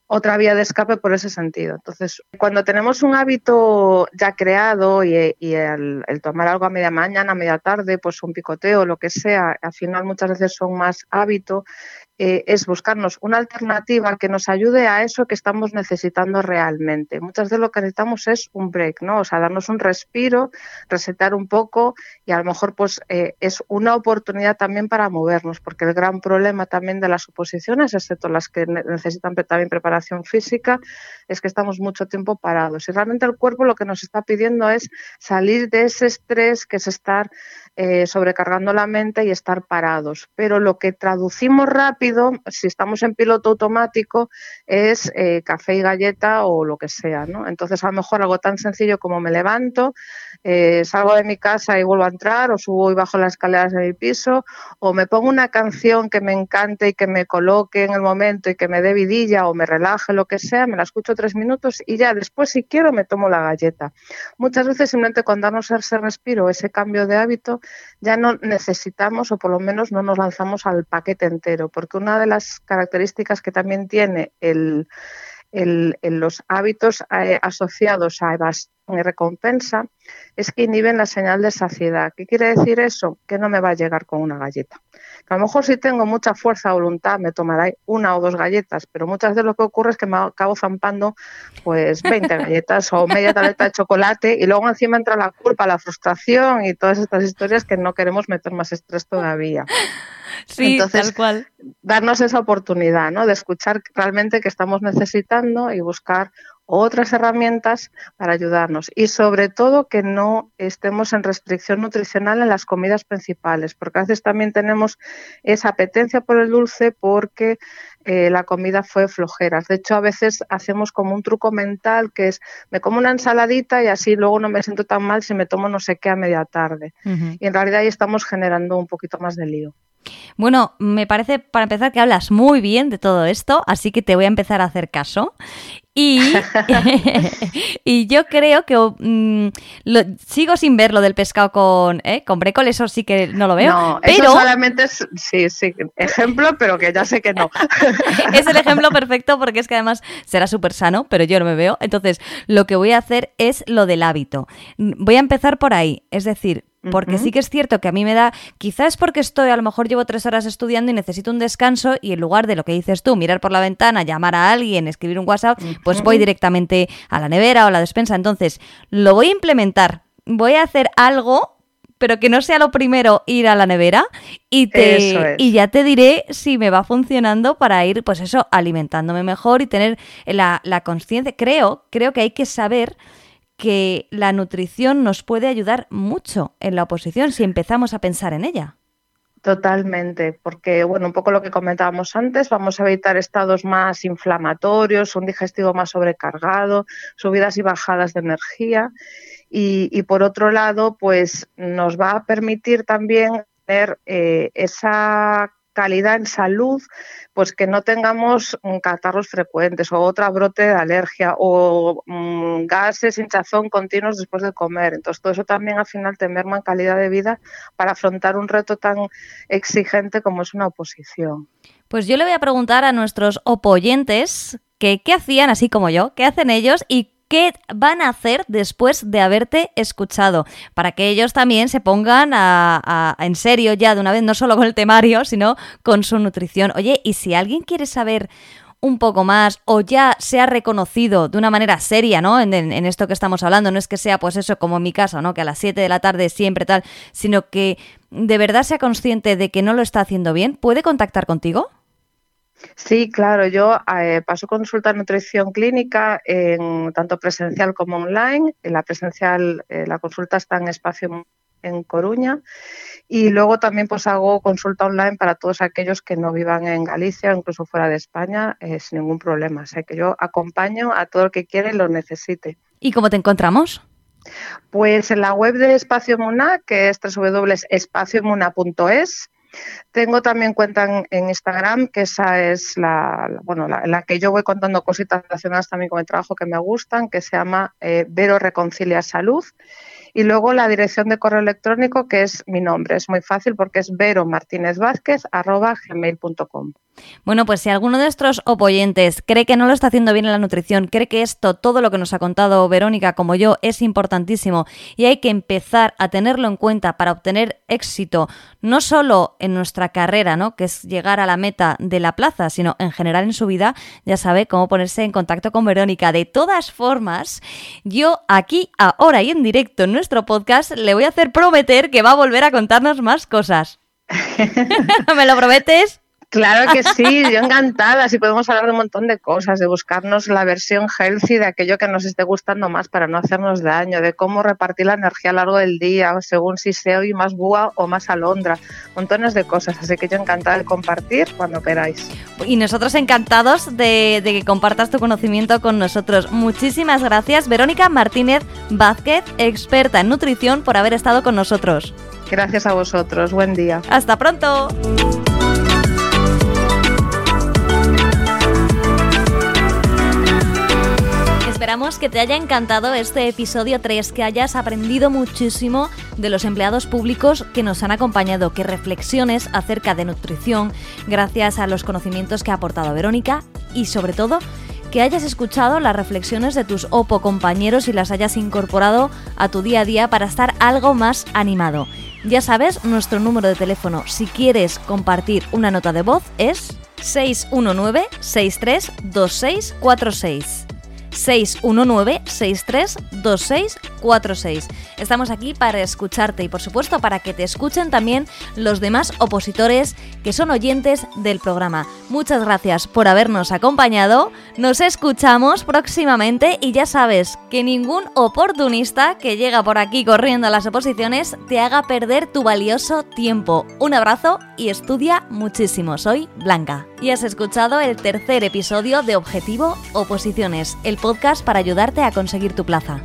otra vía de escape por ese sentido. Entonces, cuando tenemos un hábito ya creado y, y el, el, tomar algo a media mañana, a media tarde, pues un picoteo, lo que sea, al final muchas veces son más hábito, eh, es buscarnos una alternativa que nos ayude a eso que estamos necesitando realmente. Muchas veces lo que necesitamos es un break, ¿no? O sea, darnos un respiro, resetar un poco y a lo mejor pues eh, es una oportunidad también para movernos, porque el gran problema también de las oposiciones, excepto las que necesitan también preparación física, es que estamos mucho tiempo parados. Y realmente el cuerpo lo que nos está pidiendo es salir de ese estrés que es estar eh, sobrecargando la mente y estar parados. Pero lo que traducimos rápido si estamos en piloto automático, es eh, café y galleta o lo que sea, ¿no? Entonces, a lo mejor algo tan sencillo como me levanto, eh, salgo de mi casa y vuelvo a entrar, o subo y bajo las escaleras de mi piso, o me pongo una canción que me encante y que me coloque en el momento y que me dé vidilla o me relaje, lo que sea, me la escucho tres minutos y ya después, si quiero, me tomo la galleta. Muchas veces, simplemente con darnos ese respiro, ese cambio de hábito, ya no necesitamos, o por lo menos no nos lanzamos al paquete entero, porque una de las características que también tiene el, el, los hábitos eh, asociados a y recompensa es que inhiben la señal de saciedad. ¿Qué quiere decir eso? Que no me va a llegar con una galleta. A lo mejor si tengo mucha fuerza o voluntad me tomaré una o dos galletas, pero muchas veces lo que ocurre es que me acabo zampando pues 20 galletas o media tableta de chocolate y luego encima entra la culpa, la frustración y todas estas historias que no queremos meter más estrés todavía. Sí, Entonces, tal cual. darnos esa oportunidad, ¿no? De escuchar realmente que estamos necesitando y buscar otras herramientas para ayudarnos y sobre todo que no estemos en restricción nutricional en las comidas principales, porque a veces también tenemos esa apetencia por el dulce porque eh, la comida fue flojera. De hecho, a veces hacemos como un truco mental que es me como una ensaladita y así luego no me siento tan mal si me tomo no sé qué a media tarde. Uh -huh. Y en realidad ahí estamos generando un poquito más de lío. Bueno, me parece para empezar que hablas muy bien de todo esto, así que te voy a empezar a hacer caso. Y, y yo creo que mm, lo, sigo sin ver lo del pescado con, ¿eh? con brécol, eso sí que no lo veo. No, pero eso solamente es, sí, sí, ejemplo, pero que ya sé que no. es el ejemplo perfecto porque es que además será súper sano, pero yo no me veo. Entonces, lo que voy a hacer es lo del hábito. Voy a empezar por ahí, es decir, porque sí que es cierto que a mí me da, quizás porque estoy, a lo mejor llevo tres horas estudiando y necesito un descanso y en lugar de lo que dices tú, mirar por la ventana, llamar a alguien, escribir un WhatsApp, pues voy directamente a la nevera o a la despensa. Entonces, lo voy a implementar. Voy a hacer algo pero que no sea lo primero ir a la nevera y te y ya te diré si me va funcionando para ir pues eso alimentándome mejor y tener la, la conciencia creo creo que hay que saber que la nutrición nos puede ayudar mucho en la oposición si empezamos a pensar en ella. Totalmente, porque bueno, un poco lo que comentábamos antes, vamos a evitar estados más inflamatorios, un digestivo más sobrecargado, subidas y bajadas de energía y, por otro lado, pues nos va a permitir también tener eh, esa calidad en salud, pues que no tengamos mm, catarros frecuentes o otra brote de alergia o mm, gases, hinchazón continuos después de comer. Entonces, todo eso también al final te merma en calidad de vida para afrontar un reto tan exigente como es una oposición. Pues yo le voy a preguntar a nuestros opoyentes que qué hacían así como yo, qué hacen ellos y qué van a hacer después de haberte escuchado, para que ellos también se pongan a, en serio ya de una vez, no solo con el temario, sino con su nutrición. Oye, y si alguien quiere saber un poco más o ya se ha reconocido de una manera seria, ¿no? En, esto que estamos hablando, no es que sea pues eso como en mi caso, ¿no? Que a las 7 de la tarde siempre tal, sino que de verdad sea consciente de que no lo está haciendo bien, ¿puede contactar contigo? Sí, claro, yo eh, paso consulta de nutrición clínica en tanto presencial como online. En la presencial, eh, la consulta está en espacio en Coruña y luego también pues hago consulta online para todos aquellos que no vivan en Galicia o incluso fuera de España eh, sin ningún problema. O sea que yo acompaño a todo el que quiere y lo necesite. ¿Y cómo te encontramos? Pues en la web de Espacio Muna, que es www.espaciomuna.es, tengo también cuenta en, Instagram, que esa es la, bueno, la, que yo voy contando cositas relacionadas también con el trabajo que me gustan, que se llama eh, Vero Reconcilia Salud. Y luego la dirección de correo electrónico, que es mi nombre. Es muy fácil porque es veromartinezvázquez.gmail.com. Bueno, pues si alguno de nuestros opoyentes cree que no lo está haciendo bien en la nutrición, cree que esto, todo lo que nos ha contado Verónica como yo, es importantísimo y hay que empezar a tenerlo en cuenta para obtener éxito, no solo en nuestra carrera, ¿no? que es llegar a la meta de la plaza, sino en general en su vida, ya sabe cómo ponerse en contacto con Verónica. De todas formas, yo aquí, ahora y en directo en nuestro podcast, le voy a hacer prometer que va a volver a contarnos más cosas. ¿Me lo prometes? Claro que sí, yo encantada. Si podemos hablar de un montón de cosas, de buscarnos la versión healthy de aquello que nos esté gustando más para no hacernos daño, de cómo repartir la energía a lo largo del día, según si sea hoy más búa o más alondra, montones de cosas. Así que yo encantada de compartir cuando queráis. Y nosotros encantados de, de que compartas tu conocimiento con nosotros. Muchísimas gracias, Verónica Martínez Vázquez, experta en nutrición, por haber estado con nosotros. Gracias a vosotros. Buen día. Hasta pronto. Esperamos que te haya encantado este episodio 3, que hayas aprendido muchísimo de los empleados públicos que nos han acompañado, que reflexiones acerca de nutrición gracias a los conocimientos que ha aportado Verónica y sobre todo que hayas escuchado las reflexiones de tus OPO compañeros y las hayas incorporado a tu día a día para estar algo más animado. Ya sabes, nuestro número de teléfono si quieres compartir una nota de voz es 619 632646. 619-632646. Estamos aquí para escucharte y por supuesto para que te escuchen también los demás opositores que son oyentes del programa. Muchas gracias por habernos acompañado, nos escuchamos próximamente y ya sabes que ningún oportunista que llega por aquí corriendo a las oposiciones te haga perder tu valioso tiempo. Un abrazo y estudia muchísimo. Soy Blanca y has escuchado el tercer episodio de Objetivo Oposiciones, el podcast para ayudarte a conseguir tu plaza.